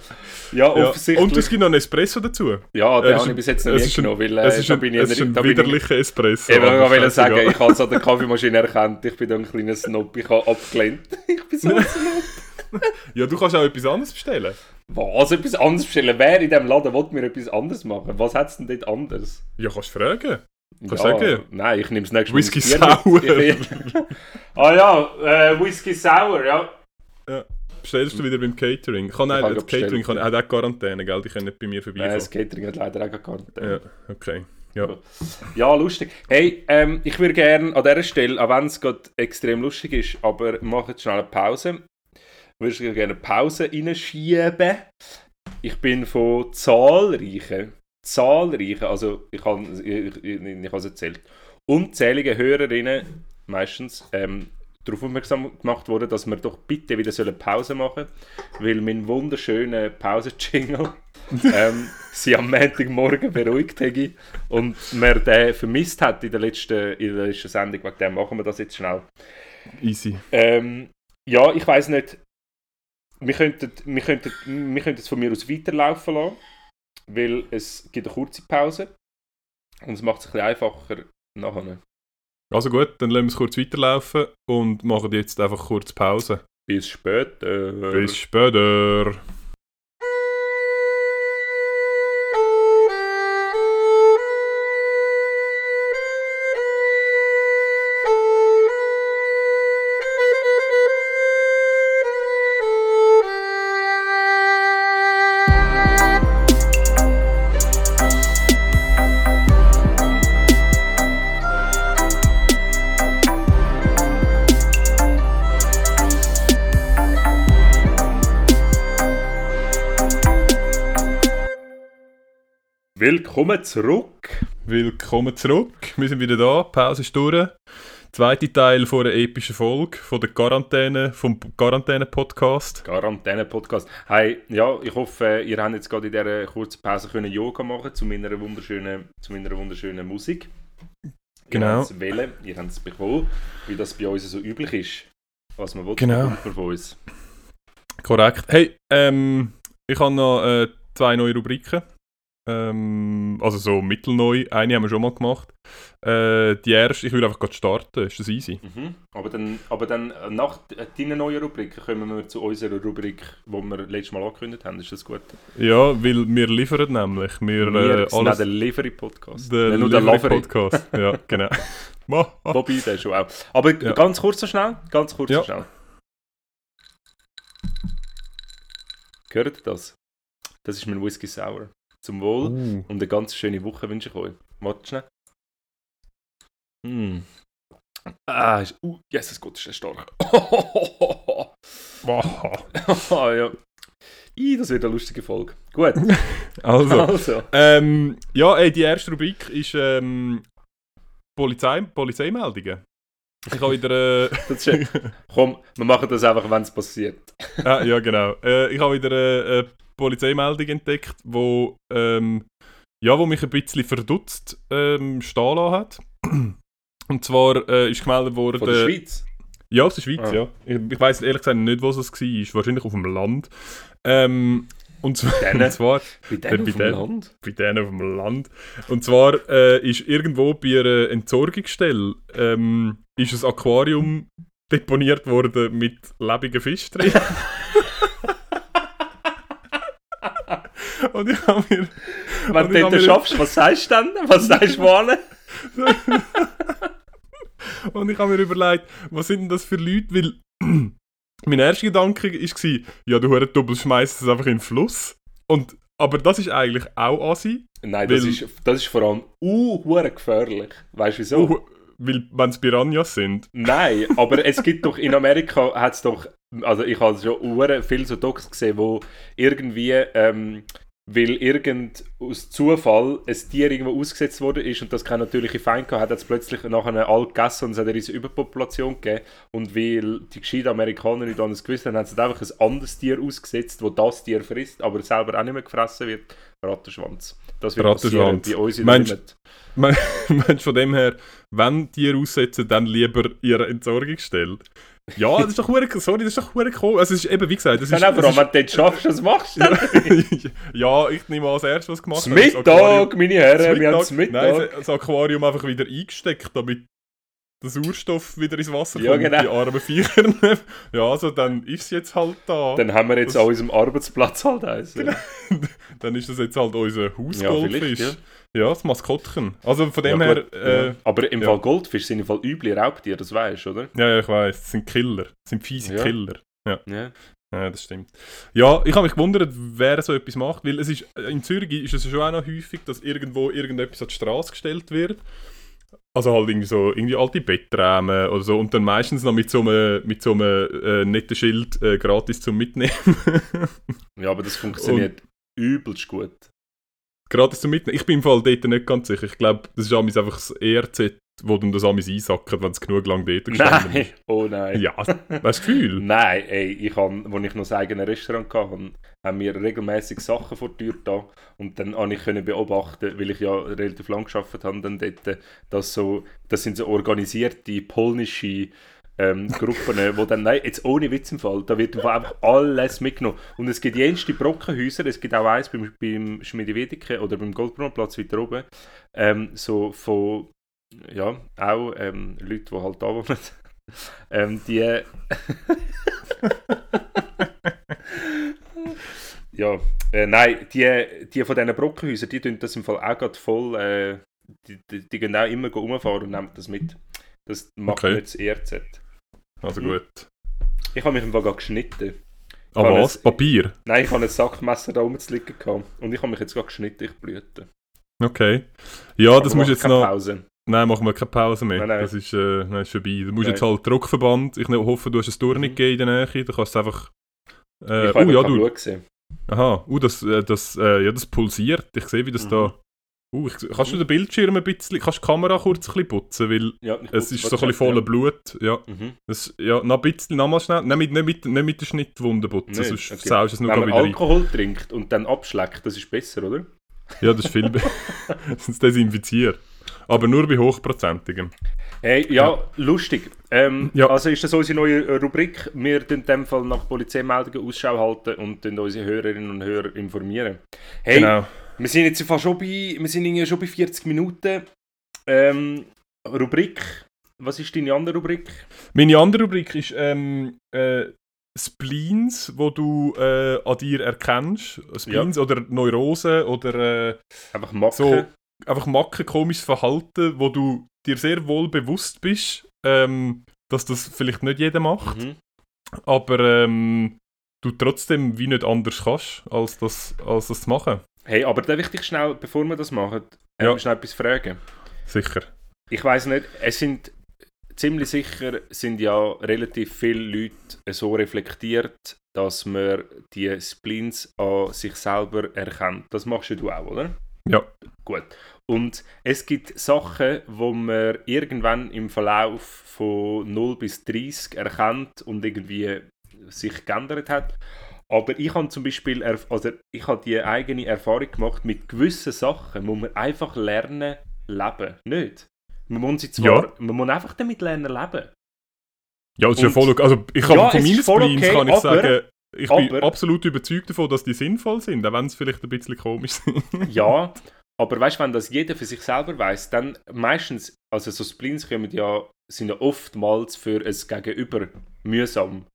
ja. offensichtlich. Und es gibt noch einen Espresso dazu. ja, Es den habe ich bis jetzt noch es nicht genommen, weil es äh, ist da ein, bin ich, es ist ein widerlicher Espresso. Eben, ich wollte sagen, ich habe es an der Kaffeemaschine erkannt, ich bin da ein kleiner Snob, ich habe abgelehnt. Ich bin so ein Snob. Ja, du kannst auch etwas anderes bestellen. Was, etwas anderes bestellen? Wer in diesem Laden will mir etwas anderes machen? Was hat es denn dort anders? Ja, kannst du fragen. Kannst ja, sagen? Nein, ich nehme es nächstes Mal. Whisky. Sour. Ah ja, äh, Whisky Sour, ja. Bestellst du wieder beim Catering? Kann habe das Catering kann, ja. hat auch Quarantäne, gell? Die können nicht bei mir vorbeikommen. das Catering hat leider auch Karte. ja, okay. Ja. Ja, lustig. Hey, ähm, ich würde gerne an dieser Stelle, auch wenn es gerade extrem lustig ist, aber machen jetzt schnell eine Pause. Würde ich gerne eine Pause reinschieben. Ich bin von zahlreichen, zahlreichen, also ich habe ich, ich, ich es erzählt, unzählige Hörerinnen meistens ähm, darauf aufmerksam gemacht worden, dass wir doch bitte wieder sollen Pause machen weil mein wunderschöner Pause-Jingle ähm, sie am Montagmorgen beruhigt hätte und man den vermisst hat in der letzten, in der letzten Sendung. Wegen dem machen wir das jetzt schnell. Easy. Ähm, ja, ich weiß nicht. Wir könnten, wir, könnten, wir könnten es von mir aus weiterlaufen lassen, weil es gibt eine kurze Pause und es macht es ein bisschen einfacher nachher. Also gut, dann lassen wir es kurz weiterlaufen und machen jetzt einfach kurz Pause. Bis später. Bis später. Willkommen zurück. Willkommen zurück. Wir sind wieder da. Pause ist durch. zweite Teil von einer epischen Folge von der Quarantäne, vom Quarantäne-Podcast. Quarantäne-Podcast. Hey, ja, ich hoffe, ihr habt jetzt gerade in dieser kurzen Pause können Yoga machen zu meiner wunderschönen, zu meiner wunderschönen Musik. Genau. Ihr wählen, ihr habt es bekommen, wie das bei uns so üblich ist. Was man will, Genau. von uns. Korrekt. Hey, ähm, ich habe noch äh, zwei neue Rubriken. Ähm, also so mittelneu. Eine haben wir schon mal gemacht. Äh, die erste, ich will einfach gerade starten. Ist das easy? Mhm. Aber, dann, aber dann äh, nach äh, deinen neuen Rubriken kommen wir zu unserer Rubrik, die wir letztes Mal angekündigt haben. Ist das gut? Ja, weil wir liefern nämlich. Wir, Wir äh, alles... der Livery-Podcast. Der Nicht nur der Lavery. Podcast. ja, genau. Wobei, der schon auch. Aber Ja. ganz kurz so schnell. Ganz kurz Ja. so schnell. Hört ihr das? Das ist mein Whisky Sour. Zum Wohl Uh, und eine ganz schöne Woche wünsche ich euch. Warte schnell. Mm. Ah, ist, uh, Jesus Gott, ist der stark. wow. ja. Ih, das wird eine lustige Folge. Gut, Also, also. ähm, ja, ey, die erste Rubrik ist ähm, Polizei, Polizeimeldungen. Ich habe wieder... Äh, komm, wir machen das einfach, wenn es passiert. ah, ja, genau. Äh, ich habe wieder eine Polizeimeldung entdeckt, wo, ähm, ja, wo mich ein bisschen verdutzt ähm, stehen lassen hat. Und zwar äh, ist gemeldet worden... Von der Schweiz. Ja, aus der Schweiz, Ah. ja. Ich, ich weiß ehrlich gesagt nicht, wo es war. Wahrscheinlich auf dem Land. Ähm, und, zwar, Denen? und zwar Bei Bei denen auf dem denen? Land. bei denen auf dem Land. Und zwar äh, ist irgendwo bei einer Entsorgungsstelle ähm, ist ein Aquarium deponiert worden mit lebenden Fisch drin. und ich habe mir... Wenn du das schaffst, was sagst du dann? Was sagst du wohl? Und ich habe mir überlegt, was sind denn das für Leute? Weil mein erster Gedanke war, ja, du Huren Doppel schmeißt es einfach in den Fluss. Und, aber das ist eigentlich auch Asi. Nein, das ist, das ist vor allem uh, gefährlich. Weißt du wieso? Oh, weil, wenn es Piranhas sind. Nein, aber es gibt doch in Amerika hat es doch, also ich habe schon hure viel so Docs gesehen, wo irgendwie, ähm, weil irgend aus Zufall ein Tier irgendwo ausgesetzt worden ist und das keine natürliche Feind gehabt hat, hat es plötzlich nachher all gegessen und es hat eine riesige Überpopulation gegeben und weil die gescheiten Amerikaner nicht anders gewusst haben, haben sie einfach ein anderes Tier ausgesetzt, wo das Tier frisst, aber selber auch nicht mehr gefressen wird. Rattenschwanz. Das wird passieren Rattenschwanz. bei uns in Meinst- der Limit. Me- Meinst du von dem her, wenn Tiere aussetzen, dann lieber ihre Entsorgungsstelle? Ja, das ist doch hure, sorry, das ist doch hure cool. Also es ist eben, wie gesagt, das ist... Dann einfach, das wenn du das schaffst, was machst du ja, ich nehme an, als erstes, was gemacht Das habe, Mittag, meine Herren, wir haben das Nein, Mittag. das Aquarium einfach wieder eingesteckt, damit der Sauerstoff wieder ins Wasser Ja, kommt, genau. die armen Viecher. Ja, also dann ist es jetzt halt da. Dann, Dann haben wir jetzt Das- an unserem Arbeitsplatz halt eins. Genau. ist das jetzt halt unser Ja, Hausgoldfisch. ja. Ja, das Maskottchen. Also von dem Ja, her, äh, ja. Aber im ja. Fall Goldfisch sind im Fall üble Raubtiere, das weißt du, oder? ja. ja, ich weiß, das sind Killer. Das sind fiese Ja. Killer. Ja. Ja, das stimmt. Ja, ich habe mich gewundert, wer so etwas macht, weil es ist, in Zürich ist es schon auch noch häufig, dass irgendwo irgendetwas an die Straße gestellt wird. Also halt irgendwie so irgendwie alte Betträume oder so und dann meistens noch mit so einem, mit so einem äh, netten Schild äh, gratis zum Mitnehmen. Ja, aber das funktioniert übelst gut. gratis zum Mitnehmen. Ich bin im Fall dort nicht ganz sicher. Ich glaube, das ist einfach das ERZ, wo dann das amigs einsackt, wenn es genug lang dort gestanden Nein, oh nein. Ja, hast du das Gefühl? Nein, ey, ich han, als ich noch ein eigenes Restaurant hatte, haben wir regelmäßig Sachen vor der Tür da und dann konnte ich können beobachten, weil ich ja relativ lang gearbeitet habe, dann dort, dass so, das sind so organisierte polnische ähm, Gruppen, wo dann, nein, jetzt ohne Witz im Fall, da wird einfach alles mitgenommen. Und es gibt jenste Brockenhäuser, es gibt auch eins beim, beim Schmiede Wedeke oder beim Goldbrunnenplatz weiter oben, ähm, so von, ja, auch ähm, Leute, die halt da wohnen, ähm, die... ja, äh, nein, die, die von diesen Brockenhäusern, die tun das im Fall auch gerade voll, äh, die, die, die gehen auch immer rumfahren und nehmen das mit. Das macht Okay. nicht das ERZ. Also Mhm. gut. Ich habe mich im Fall gerade geschnitten. Aber Kann was? es- Papier? Nein, ich habe ein Sackmesser da oben zu liegen gehabt. Und ich habe mich jetzt gerade geschnitten, ich blüte. Okay. Ja, das Aber mach du jetzt noch... Pause. Nein, machen wir keine Pause mehr. Nein, nein. Das ist, äh, nein, ist vorbei. Du musst Nein. jetzt halt Druckverband. Ich ne- hoffe, du hast ein Turnier Mhm. gegeben in der Nähe. Du kannst einfach... Äh, ich oh habe ja, kein du... Gesehen. Aha, uh, das, äh, das, äh, ja, das pulsiert. Ich sehe, wie das Mhm. da... Uh, ich, kannst du den Bildschirm ein bisschen, kannst du die Kamera kurz ein bisschen putzen, weil Ja, es ist so ein bisschen voller der? Blut. Ja, Mhm. das, ja noch ein bisschen, noch mal schnell. Nicht mit, nicht mit, nicht mit der Schnittwunde putzen, Nicht? sonst Okay. saust du es nur Wenn man rein. Alkohol trinkt und dann abschleckt, das ist besser, oder? Ja, das ist viel besser. Sonst desinfiziert. Aber nur bei hochprozentigem. Hey, ja, lustig. Ähm, Ja. Also ist das unsere neue Rubrik. Wir in dem Fall nach Polizeimeldungen Ausschau halten und unsere Hörerinnen und Hörer informieren. Hey, Genau. wir sind jetzt fast schon bei, wir sind schon bei 40 Minuten. Ähm, Rubrik. Was ist deine andere Rubrik? Meine andere Rubrik ist ähm, äh, Spleens, wo du äh, an dir erkennst. Spleens oder Neurosen oder äh, Einfach machen. so einfach Macken, komisches Verhalten, wo du dir sehr wohl bewusst bist, ähm, dass das vielleicht nicht jeder macht, Mhm. aber ähm, du trotzdem wie nicht anders kannst, als das, als das zu machen. Hey, aber darf ich dich schnell, bevor wir das machen, ähm, Ja. schnell etwas fragen? Sicher. Ich weiß nicht, es sind ziemlich sicher sind ja relativ viele Leute so reflektiert, dass man die Spleens an sich selber erkennt. Das machst ja du auch, oder? Ja. Gut. Und es gibt Sachen, wo man irgendwann im Verlauf von 0 bis 30 erkennt und irgendwie sich geändert hat. Aber ich habe zum Beispiel, also ich habe die eigene Erfahrung gemacht, mit gewissen Sachen muss man einfach lernen, leben. Nicht? Man muss, sie zwar, Ja. man muss einfach damit lernen, leben. Ja, das ist ja voll okay. Also ich kann Ja, von meinen Spleens okay, kann ich aber- sagen, ich bin aber- absolut überzeugt davon, dass die sinnvoll sind, auch wenn sie vielleicht ein bisschen komisch sind. Ja, aber weißt du, wenn das jeder für sich selber weiß, dann meistens, also so Spleens kommen ja, sind ja oftmals für ein Gegenüber mühsam.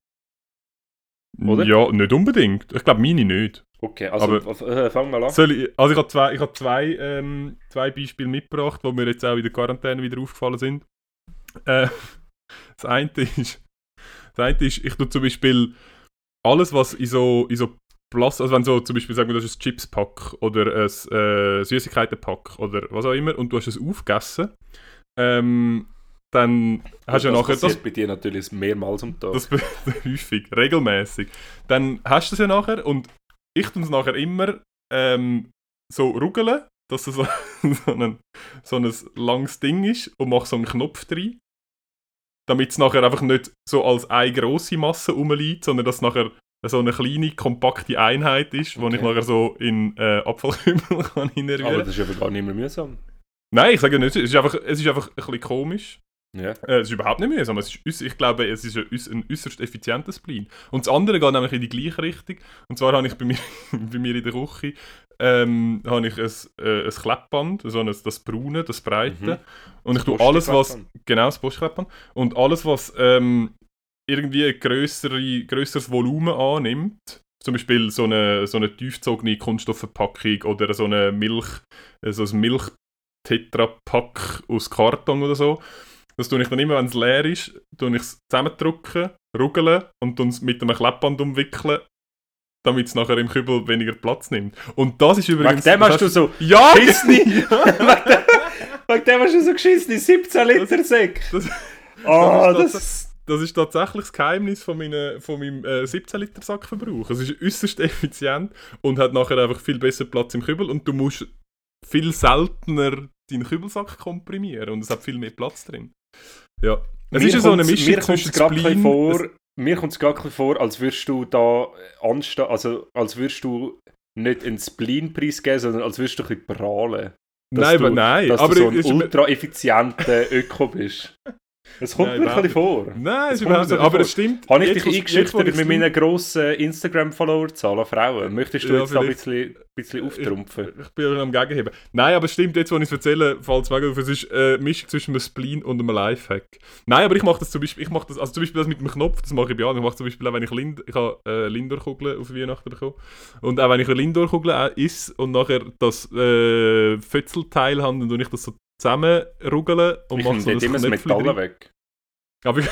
Oder? Ja, nicht unbedingt. Ich glaube, meine nicht. Okay, also Aber- äh, fang mal an. Ich, also ich habe zwei, ich habe zwei, ähm, zwei Beispiele mitgebracht, die mir jetzt auch in der Quarantäne wieder aufgefallen sind. Äh, das eine ist, das eine ist, ich tue zum Beispiel alles, was in so, in so Plas also wenn so zum Beispiel sagen wir, du hast ein Chipspack oder ein äh, Süßigkeitenpack oder was auch immer und du hast es aufgegessen, ähm, dann hast du ja nachher das bei dir natürlich mehrmals am Tag. das häufig, regelmäßig. Dann hast du es ja nachher und ich tue es nachher immer ähm, so rugeln, dass es so, so, ein, so ein langes Ding ist und mache so einen Knopf drin. Damit es nachher einfach nicht so als eine grosse Masse rumliegt, sondern dass es nachher so eine kleine, kompakte Einheit ist, Okay. ich nachher so in äh, Abfallkümmel kann hinrühren aber das ist aber gar nicht mehr mühsam. Nein, ich sage nicht, es ist einfach, es ist einfach ein bisschen komisch. Ja. Äh, es ist überhaupt nicht mühsam. Es ist, ich glaube, es ist ein, ein äußerst effizienter Spleen. Und das andere geht nämlich in die gleiche Richtung. Und zwar habe ich bei mir, bei mir in der Küche ähm, habe ich ein, äh, ein Kleppband, so ein, das braune, das breite. Mhm. Und ich tue alles, was... Genau, das Postkleppband. Und alles, was ähm, irgendwie ein grössere, grösseres Volumen annimmt, zum Beispiel so eine, so eine tiefgezogene Kunststoffverpackung oder so eine Milch, äh, so ein Milch-Tetrapack aus Karton oder so, das tue ich dann immer, wenn es leer ist, tue ich es zusammendrücken, rugeln und dann mit einem Kleppband umwickeln, damit es nachher im Kübel weniger Platz nimmt. Und das ist Wegen übrigens... dem das hast du so Ja! geschissene, wegen dem hast du so geschissene 17 Liter Säck. Das- Ah, das ist das... Das ist tatsächlich das Geheimnis von, meine, von meinem äh, 17-Liter-Sackverbrauch. Es ist äußerst effizient und hat nachher einfach viel besser Platz im Kübel und du musst viel seltener deinen Kübelsack komprimieren und es hat viel mehr Platz drin. Ja. Es ist ja so eine Mischung mir zwischen Spleen... vor, Mir kommt es gerade vor, als würdest du da anstehen, also als würdest du nicht einen Spleen-Preis geben, sondern als würdest du ein bisschen prahlen. Nein, du- aber nein. Dass aber du so ein es ist- ultra effizienter Öko bist. Es kommt Nein, mir ein vor. Nein, kommt überhaupt nicht. Aber es stimmt. Habe ich jetzt, dich eingeschüchtert mit meiner grossen Instagram-Follower-Zahl an Frauen? Möchtest du Ja, jetzt da ein bisschen, bisschen auftrumpfen? Ich bin ja am Gegenheben. Nein, aber es stimmt, jetzt, wo ich es erzähle, fällt es mega auf. Es ist eine Mischung zwischen einem Spleen und einem Lifehack. Nein, aber ich mache das zum Beispiel, ich mache das, also zum Beispiel das mit dem Knopf, das mache ich bei allen. Ich mache zum Beispiel auch, wenn ich Lind, ich habe äh, Lindor-Kugeln auf Weihnachten bekommen. Und auch wenn ich eine Lindor-Kugel esse und nachher das äh, Fötzelteil habe, dann tue ich das so zusammen rugeln und Ich nehme so dort immer das Metall drin. weg. Aber ich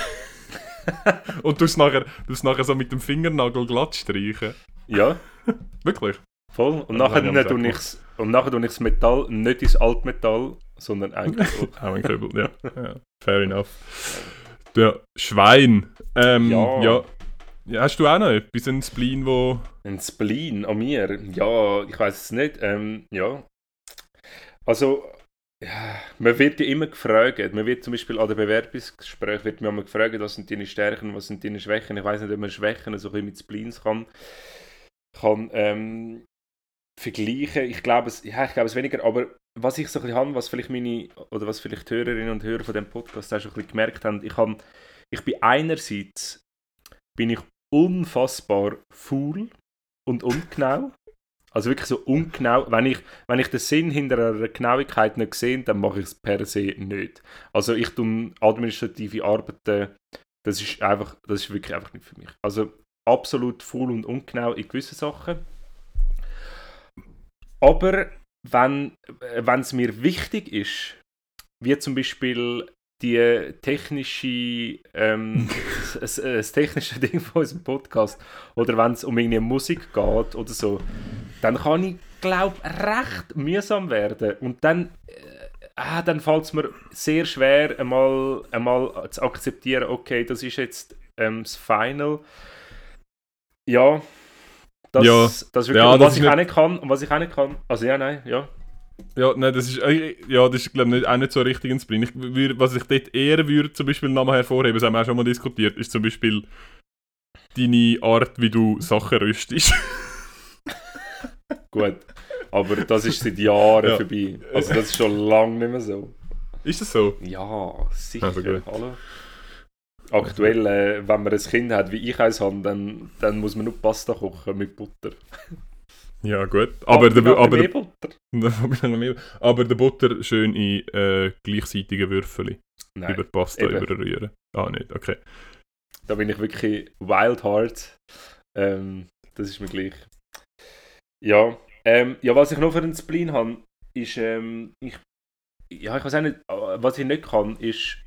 und du es nachher, nachher so mit dem Fingernagel glatt streichen. Ja, Wirklich? voll. Und nachher ich tue ich's und nachher tue ich das Metall nicht ins Altmetall, sondern eigentlich so. Auch ein Kübel, ja. ja. Fair enough. Ja, Schwein. Ähm, Ja. ja. ja. Hast du auch noch etwas, ein Spleen, wo... Ein Spleen an mir? Ja, ich weiß es nicht. Ähm, ja. Also, man wird ja immer gefragt. Man wird zum Beispiel an den Bewerbungsgesprächen wird man immer gefragt, was sind deine Stärken, was sind deine Schwächen. Ich weiß nicht, ob man Schwächen so ein bisschen mit Spleens kann, kann ähm, vergleichen. Ich glaube es, ja, ich glaube es weniger, aber was ich so ein bisschen habe, was vielleicht meine, oder was vielleicht Hörerinnen und Hörer von dem Podcast auch schon ein gemerkt haben, ich, habe, ich bin einerseits bin ich unfassbar faul und ungenau. Also wirklich so ungenau. Wenn ich, wenn ich den Sinn hinter einer Genauigkeit nicht sehe, dann mache ich es per se nicht. Also ich tue administrative Arbeiten, das ist einfach, das ist wirklich einfach nicht für mich. Also absolut faul und ungenau in gewissen Sachen. Aber wenn es mir wichtig ist, wie zum Beispiel die technische, ähm, das, das, technische Ding von unserem Podcast oder wenn es um irgendeine Musik geht oder so, dann kann ich, glaube recht mühsam werden und dann, äh, dann fällt es mir sehr schwer, einmal, einmal zu akzeptieren, okay, das ist jetzt ähm, das Final. Ja, das, Ja. das ist wirklich, Ja, das was ist ich auch nicht kann, und was ich auch nicht kann, also ja, nein, ja. Ja, nein, das ist, äh, ja, das ist glaube nicht, auch nicht so richtig ins. Ich, würd- was ich dort eher würde, zum Beispiel nochmal hervorheben, das haben wir auch schon mal diskutiert, ist zum Beispiel deine Art, wie du Sachen rüstest. Gut. Aber das ist seit Jahren Ja. vorbei. Also das ist schon lange nicht mehr so. ist das so? Ja, sicher. Also. Hallo. Aktuell, äh, wenn man ein Kind hat, wie ich eins habe, dann, dann muss man nur Pasta kochen mit Butter. Ja, gut. Aber, der, noch aber, der, Butter? aber der Butter schön in äh, gleichseitigen Würfel Nein, über die Pasta eben. überrühren. Ah, nicht, okay. da bin ich wirklich wild hard. Ähm, das ist mir gleich. Ja, ähm, ja, was ich noch für einen Spleen habe, ist, ähm, ich, ja, ich weiß auch nicht, äh, was ich nicht kann, ist,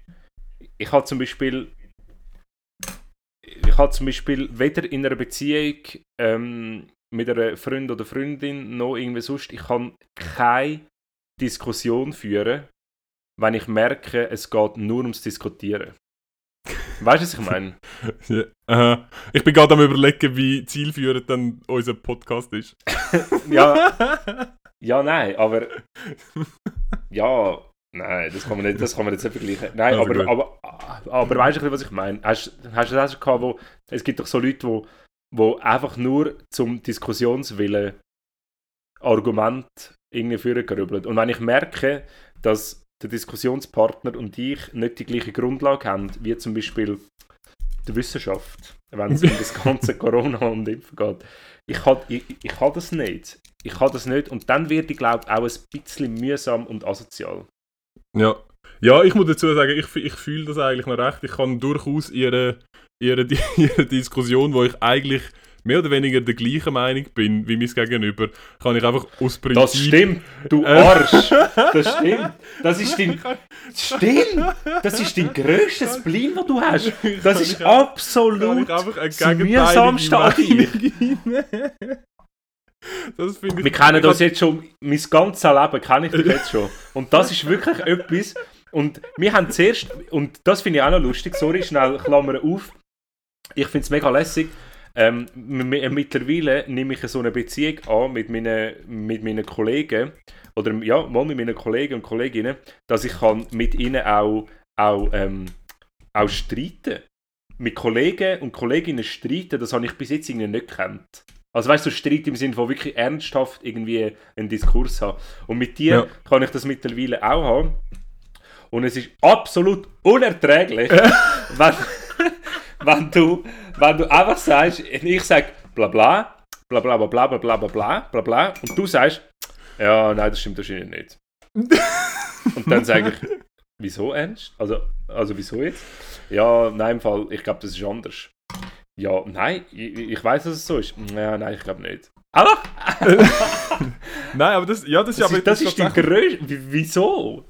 ich habe zum Beispiel, ich habe zum Beispiel weder in einer Beziehung ähm, mit einer Freund oder Freundin noch irgendwie sonst, ich kann keine Diskussion führen, wenn ich merke, es geht nur ums Diskutieren. Weißt du, was ich meine? Ja. Ich bin gerade am überlegen, wie zielführend dann unser Podcast ist. Ja, ja, nein, aber. Ja, nein, das kann man, nicht, das kann man jetzt nicht vergleichen. Nein, Also aber, gut. aber, aber weißt du, was ich meine? Hast, hast du das schon gehabt, wo. Es gibt doch so Leute, wo, wo einfach nur zum Diskussionswillen Argument irgendwie führen gerübelt. Und wenn ich merke, dass der Diskussionspartner und ich nicht die gleiche Grundlage haben, wie zum Beispiel die Wissenschaft, wenn es um das ganze Corona und Impfen geht, ich kann, ich, ich kann das nicht. Ich kann das nicht und dann wird ich glaube auch ein bisschen mühsam und asozial. Ja. Ja, ich muss dazu sagen, ich, ich fühle das eigentlich noch recht. Ich kann durchaus ihre, ihre, ihre Diskussion, wo ich eigentlich mehr oder weniger der gleichen Meinung bin wie mein Gegenüber, kann ich einfach aus Prinzip... Das stimmt, du Äh. Arsch. Das stimmt. Das ist dein, stimmt. Das ist dein grösstes Spleen, das du hast. Das ist absolut das mühsamste an dir. Das finde ich... Wir kennen uns jetzt schon, mein ganzes Leben kenne ich dich jetzt schon. Und das ist wirklich etwas. Und wir haben zuerst, und das finde ich auch noch lustig, sorry, schnell Klammer auf. Ich finde es mega lässig. Ähm, mittlerweile nehme ich so eine Beziehung an mit meinen, mit meinen Kollegen, oder ja, mal mit meinen Kollegen und Kolleginnen, dass ich kann mit ihnen auch, auch, ähm, auch streiten Mit Kollegen und Kolleginnen streiten, das habe ich bis jetzt irgendwie nicht gekannt. Also weißt du, so Streit im Sinne von wirklich ernsthaft irgendwie einen Diskurs haben. Und mit dir Ja. kann ich das mittlerweile auch haben. Und es ist absolut unerträglich, wenn, wenn, du, wenn du einfach sagst, ich sage bla bla, bla bla bla bla bla bla bla bla bla bla und du sagst, ja, nein, das stimmt wahrscheinlich nicht. und dann sage ich, wieso ernst? Also, also wieso jetzt? Ja, nein, im Fall, ich glaube, das ist anders. Ja, nein, ich, ich weiß, dass es so ist. Ja, nein, ich glaube nicht. Aber Nein, aber das, ja, das, das, ist aber ist, das ist die größte. Wieso?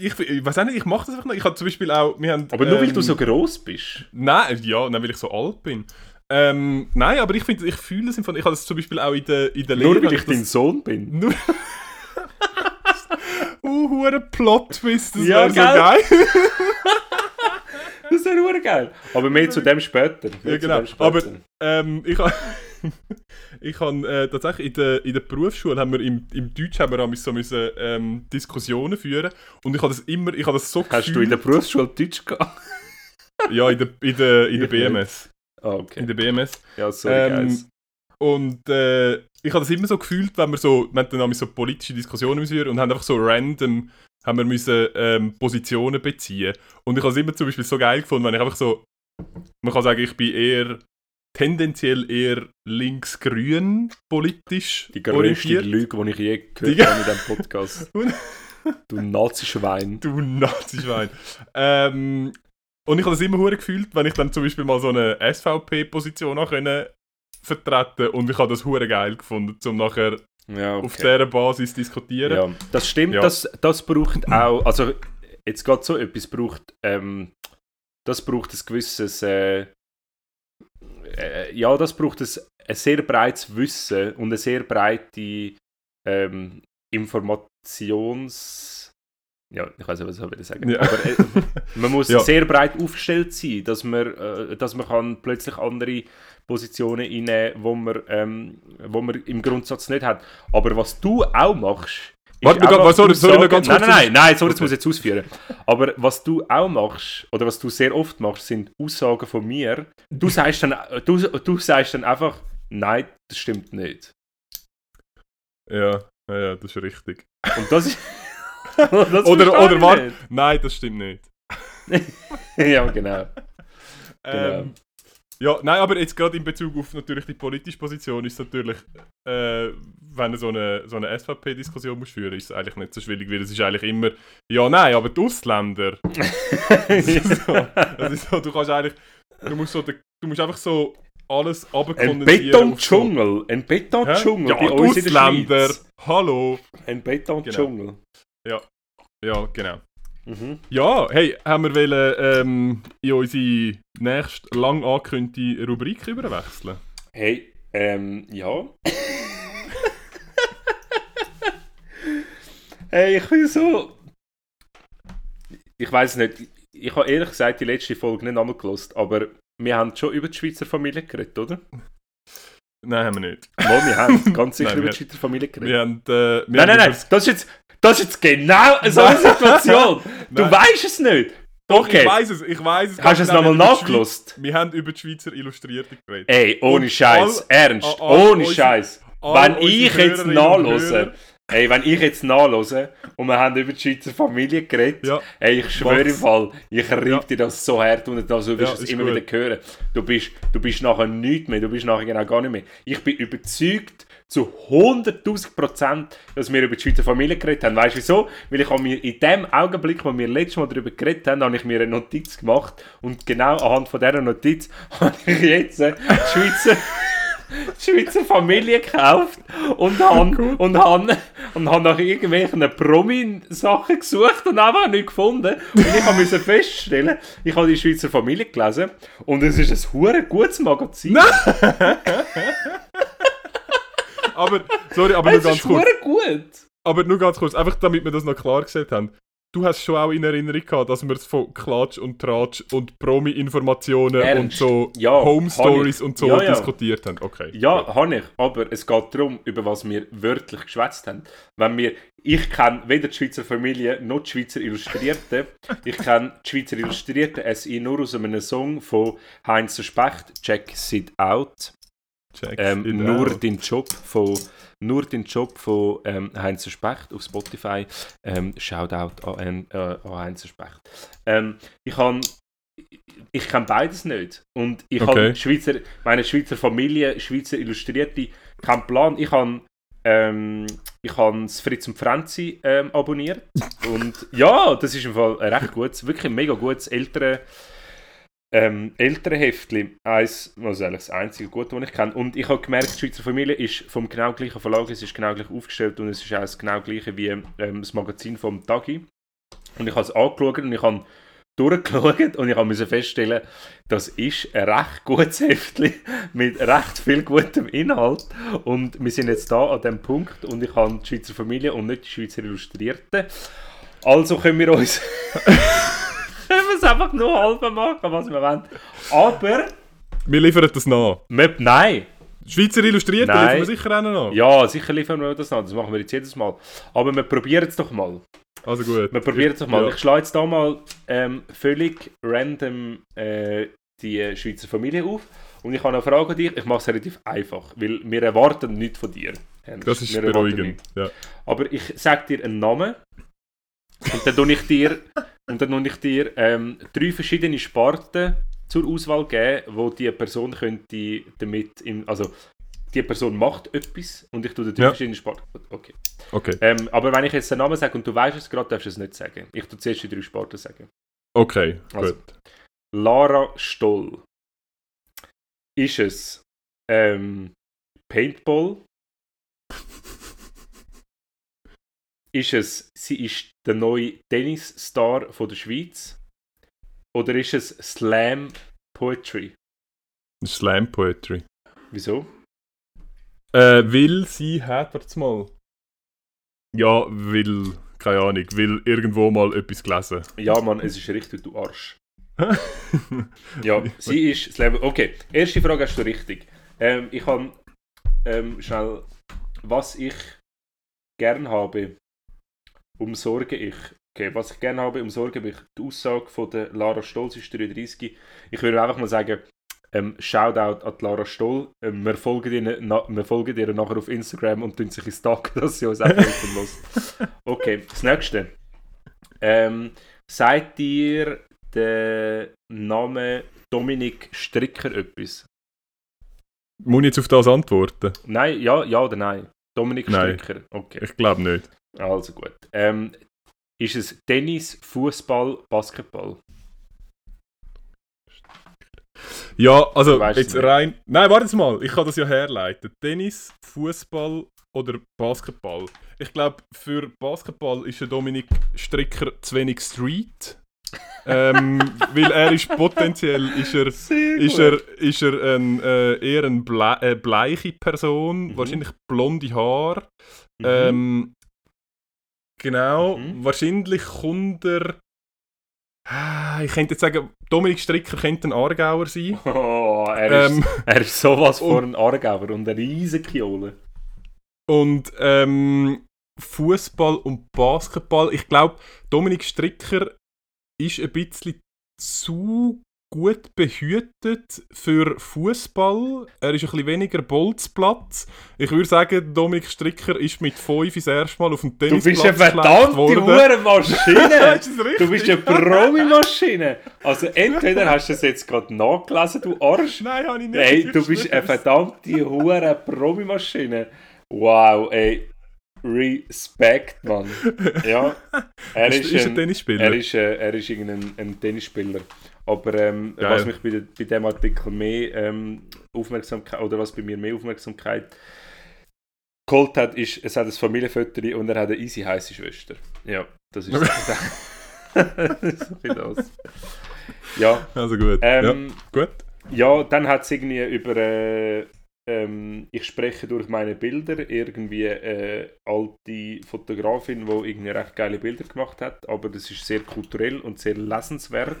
Ich, ich weiß nicht, ich mache das einfach noch. Ich habe zum Beispiel auch... Wir haben, Aber nur weil ähm, du so groß bist. Nein, ja, nein, weil ich so alt bin. Ähm, nein, aber ich finde, ich fühle es im. Ich habe das zum Beispiel auch in der, in der Nur Lehre, weil ich das- dein Sohn bin. Nur. uh, hure Plot-Twist, das Ja, wäre so geil. Das wäre nur geil. Aber mehr zu dem später. Mehr Ja, genau. Aber- Ähm, ich, ha- ich habe äh, tatsächlich in der, in der Berufsschule haben wir im, im Deutsch haben wir so müssen, ähm, Diskussionen führen und ich habe das immer, ich habe das so Hast du in der Berufsschule Deutsch gehabt? Ja, in der, in der, in der. BMS. Ah, okay. In der BMS. Ja, sorry, Ähm, guys. Und äh, ich habe das immer so gefühlt, wenn wir so, wir haben dann so politische Diskussionen führen und haben einfach so random haben wir müssen, ähm, Positionen beziehen. Und ich habe es immer zum Beispiel so geil gefunden, wenn ich einfach so, man kann sagen, ich bin eher tendenziell eher links-grün politisch Die größte. Lüge, die ich je Die- gehört habe in diesem Podcast. Du Nazi-Schwein. Du Nazi-Schwein. ähm, und ich habe das immer hure gefühlt, wenn ich dann zum Beispiel mal so eine SVP-Position vertreten und ich habe das hure geil gefunden, um nachher Ja, okay. auf dieser Basis diskutieren. Ja, das stimmt, Ja. Das, das braucht auch, also jetzt gerade so etwas braucht, ähm, das braucht ein gewisses, äh, äh, ja, das braucht ein, ein sehr breites Wissen und eine sehr breite ähm, Informations... Ja, ich weiß nicht, was ich sagen. Ja. Aber äh, man muss Ja. sehr breit aufgestellt sein, dass man, äh, dass man kann plötzlich andere Positionen einnehmen kann, wo man, ähm, wo man im Grundsatz nicht hat. Aber was du auch machst, Warte, einfach warte, sorry, sorry, noch ganz Nein, kurz. nein, nein, nein, sorry, das Okay. muss ich jetzt ausführen. Aber was du auch machst, oder was du sehr oft machst, sind Aussagen von mir. Du sagst dann, du, du sagst dann einfach, nein, das stimmt nicht. Ja, ja, das ist richtig. Und das ist... das Oder, oder warte, nein, das stimmt nicht. ja, genau. Ähm, ja, nein, aber jetzt gerade in Bezug auf natürlich die politische Position ist es natürlich, äh, wenn du so eine, so eine SVP-Diskussion musst führen, ist es eigentlich nicht so schwierig, weil es ist eigentlich immer, ja, nein, aber die Ausländer. Das ist so, das ist so du kannst eigentlich, du musst, so, du musst einfach so alles Ein abkondensieren. so- Betondschungel, ein? Betondschungel Ja, bei die uns Ausländer, hallo. Ein Betondschungel. Ja, genau. Mhm. Ja, hey, haben wir wollen, ähm, in unsere nächste lang angekündigte Rubrik überwechseln? Hey, ähm, ja. hey, ich bin so. Ich weiß nicht. Ich habe ehrlich gesagt die letzte Folge nicht einmal gelost, aber wir haben schon über die Schweizer Familie geredet, oder? Nein, haben wir nicht. Mal, wir haben ganz sicher Nein, über die Schweizer Familie geredet. Wir haben, äh, wir nein, haben nein, nein, das ist jetzt, das ist jetzt genau so eine Situation. du weißt es nicht. Doch, Okay. ich weiß es, ich weiß es. Hast du es nochmal nachgelost? Wir haben über die Schweizer Illustrierte geredet. Ey, ohne Scheiß, ernst, all- all ohne Scheiß. Wenn ich jetzt nachlose, ey, wenn ich jetzt nachlose und wir haben über die Schweizer Familie geredet, Ja, ey, ich schwöre im. Fall, ich rieb Ja. dir das so hart und also du wirst Ja, es immer gut. wieder hören. Du bist, du bist nachher nichts mehr, du bist nachher genau gar nicht mehr. Ich bin überzeugt zu 100'000 Prozent, dass wir über die Schweizer Familie geredet haben. Weißt du wieso? Weil ich habe mir in dem Augenblick, wo wir letztes Mal darüber geredet haben, habe ich mir eine Notiz gemacht und genau anhand von dieser Notiz habe ich jetzt die Schweizer die Schweizer Familie gekauft und habe und han, und han nach irgendwelchen Promi-Sachen gesucht und einfach nicht gefunden. Und ich habe müssen feststellen, ich habe die Schweizer Familie gelesen und es ist ein hure gutes Magazin. aber, sorry, aber nur ganz kurz. gut. Aber nur ganz kurz, einfach damit wir das noch klar gesagt haben. Du hast schon auch in Erinnerung gehabt, dass wir es von Klatsch und Tratsch und Promi-Informationen und Ernst? so Ja, Home habe Stories ich. und so Ja, ja. diskutiert haben. Okay. Ja, habe ich. Aber es geht darum, über was wir wörtlich geschwätzt haben. Wenn wir, ich kenne weder die Schweizer Familie noch die Schweizer Illustrierten. Ich kenne die Schweizer Illustrierten SI nur aus einem Song von Heinz Specht, Check It Out. Ähm, it nur den Job von nur den Job von ähm, Heinz Specht auf Spotify. Ähm, Shoutout an, äh, an Heinz Specht. Ähm, ich kann ich kenne beides nicht und ich Okay. habe Schweizer meine Schweizer Familie Schweizer Illustrierte keinen Plan. Ich habe ähm, ich habe das Fritz und Franzi ähm, abonniert und ja, das ist im Fall ein recht gutes, wirklich mega gutes ältere ähm, ältere Heftli, eins, also eigentlich das einzige Gute, das ich kenne. Und ich habe gemerkt, die Schweizer Familie ist vom genau gleichen Verlag, es ist genau gleich aufgestellt und es ist auch das genau gleiche wie ähm, das Magazin vom Tagi. Und ich habe es angeschaut und ich habe durchgeschaut und ich müssen feststellen, das ist ein recht gutes Heftli mit recht viel gutem Inhalt. Und wir sind jetzt da an dem Punkt und ich habe die Schweizer Familie und nicht die Schweizer Illustrierten. Also können wir uns können wir es einfach nur halb machen, was wir wollen. Aber, Wir liefern das nach. wir, nein, Schweizer Illustrierte Nein. liefern wir sicher auch noch. Ja, sicher liefern wir das noch. Das machen wir jetzt jedes Mal. Aber wir probieren es doch mal. Also gut. Wir probieren es doch mal. Ja. Ich schlage jetzt da mal ähm, völlig random äh, die Schweizer Familie auf. Und ich habe eine Frage an dich. Ich mache es relativ einfach, weil wir erwarten nichts von dir. Ernst. Das ist Wir beruhigend. Ja. Aber ich sage dir einen Namen und dann tue ich dir, und dann tue ich dir ähm, drei verschiedene Sparten zur Auswahl geben, wo die Person könnte damit, in, also die Person macht etwas und ich tue dir drei Ja. verschiedene Sparten. Okay. Okay. Ähm, aber wenn ich jetzt den Namen sage und du weißt es gerade, darfst du es nicht sagen. Ich tue zuerst die drei Sparten sagen. Okay, Also. gut. Lara Stoll. Ist es ähm, Paintball? Ist es, sie ist der neue Tennisstar von der Schweiz? Oder ist es Slam Poetry? Slam Poetry. Wieso? Äh, will sie hat jetzt mal. Ja, will, keine Ahnung, will irgendwo mal etwas gelesen. Ja, Mann, es ist richtig, du Arsch. Ja, sie ist Slam. Okay, erste Frage hast du richtig. Ähm, ich habe ähm, schnell, was ich gern habe, umsorge ich. Okay, was ich gerne habe, umsorge ich. Die Aussage von der Lara Stoll, sie ist 33. Ich würde einfach mal sagen, ähm, Shoutout an Lara Stoll. Ähm, wir, folgen ihr, na, wir folgen ihr nachher auf Instagram und tun sich ins Tag, dass sie uns auch helfen muss. Okay, das nächste. Ähm, sagt dir der Name Dominik Stricker etwas? Muss ich jetzt auf das antworten? Nein, ja, ja oder nein? Dominik Nein. Stricker. Okay, Ich glaube nicht. Also gut. Ähm, ist es Tennis, Fußball, Basketball? Ja, also jetzt nicht. rein. Nein, warte mal, ich kann das ja herleiten. Tennis, Fußball oder Basketball. Ich glaube, für Basketball ist der Dominik Stricker zu wenig Street. ähm, weil er ist potenziell ist er, ist er, ist er ein, äh, eher eine ble äh, bleiche Person, Mhm. wahrscheinlich blonde Haare. Mhm. Ähm, genau, Mhm. wahrscheinlich kommt er. Ah, Ich könnte jetzt sagen, Dominik Stricker könnte ein Aargauer sein. Oh, er, ist, Ähm, er ist sowas und- von ein Aargauer und eine riesige Kiole. und ähm, Fußball und Basketball. Ich glaube, Dominik Stricker ist ein bisschen zu gut behütet für Fußball. Er ist ein bisschen weniger Bolzplatz. Ich würde sagen, Dominik Stricker ist mit 5 das erste Mal auf dem Du Tennisplatz bist eine verdammte richtig? Du bist eine Promi-Maschine! Also entweder hast du es jetzt gerade nachgelesen, du Arsch. Nein, habe ich nicht. Ey, du bist eine verdammte hure Promi-Maschine. Wow, ey. Respekt, Mann. Ja, er Ist, ist, ein ein, Tennisspieler. er ist, äh, er ist irgendein ein Tennisspieler. Aber ähm, was mich bei, bei dem Artikel mehr ähm, Aufmerksamkeit, oder was bei mir mehr Aufmerksamkeit geholt hat, ist, es hat ein Familienfoto und er hat eine easy heiße Schwester. Ja, das ist das ist das. Ja, Also gut. ähm, ja, gut. ja, dann hat es irgendwie über äh, ähm, ich spreche durch meine Bilder irgendwie äh, alte Fotografin, die irgendwie recht geile Bilder gemacht hat, aber das ist sehr kulturell und sehr lesenswert,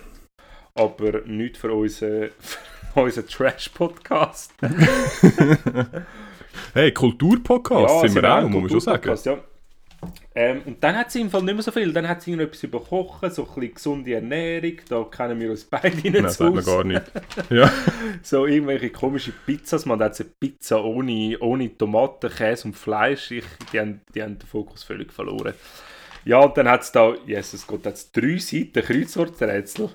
aber nicht für unseren, für unseren Trash-Podcast. hey, Kulturpodcast sind wir auch, muss man schon sagen. Ja. Ähm, und dann hat sie im Fall nicht mehr so viel. Dann hat sie irgendetwas über Kochen, so ein bisschen gesunde Ernährung. Da kennen wir uns beide nicht Nein, so sagt man gar nicht. Ja. So irgendwelche komische Pizzas. Man hat eine Pizza ohne, ohne Tomaten, Käse und Fleisch. Ich, die, haben, die haben den Fokus völlig verloren. Ja, und dann hat es da, Jesus Gott, hat es drei Seiten Kreuzworträtsel.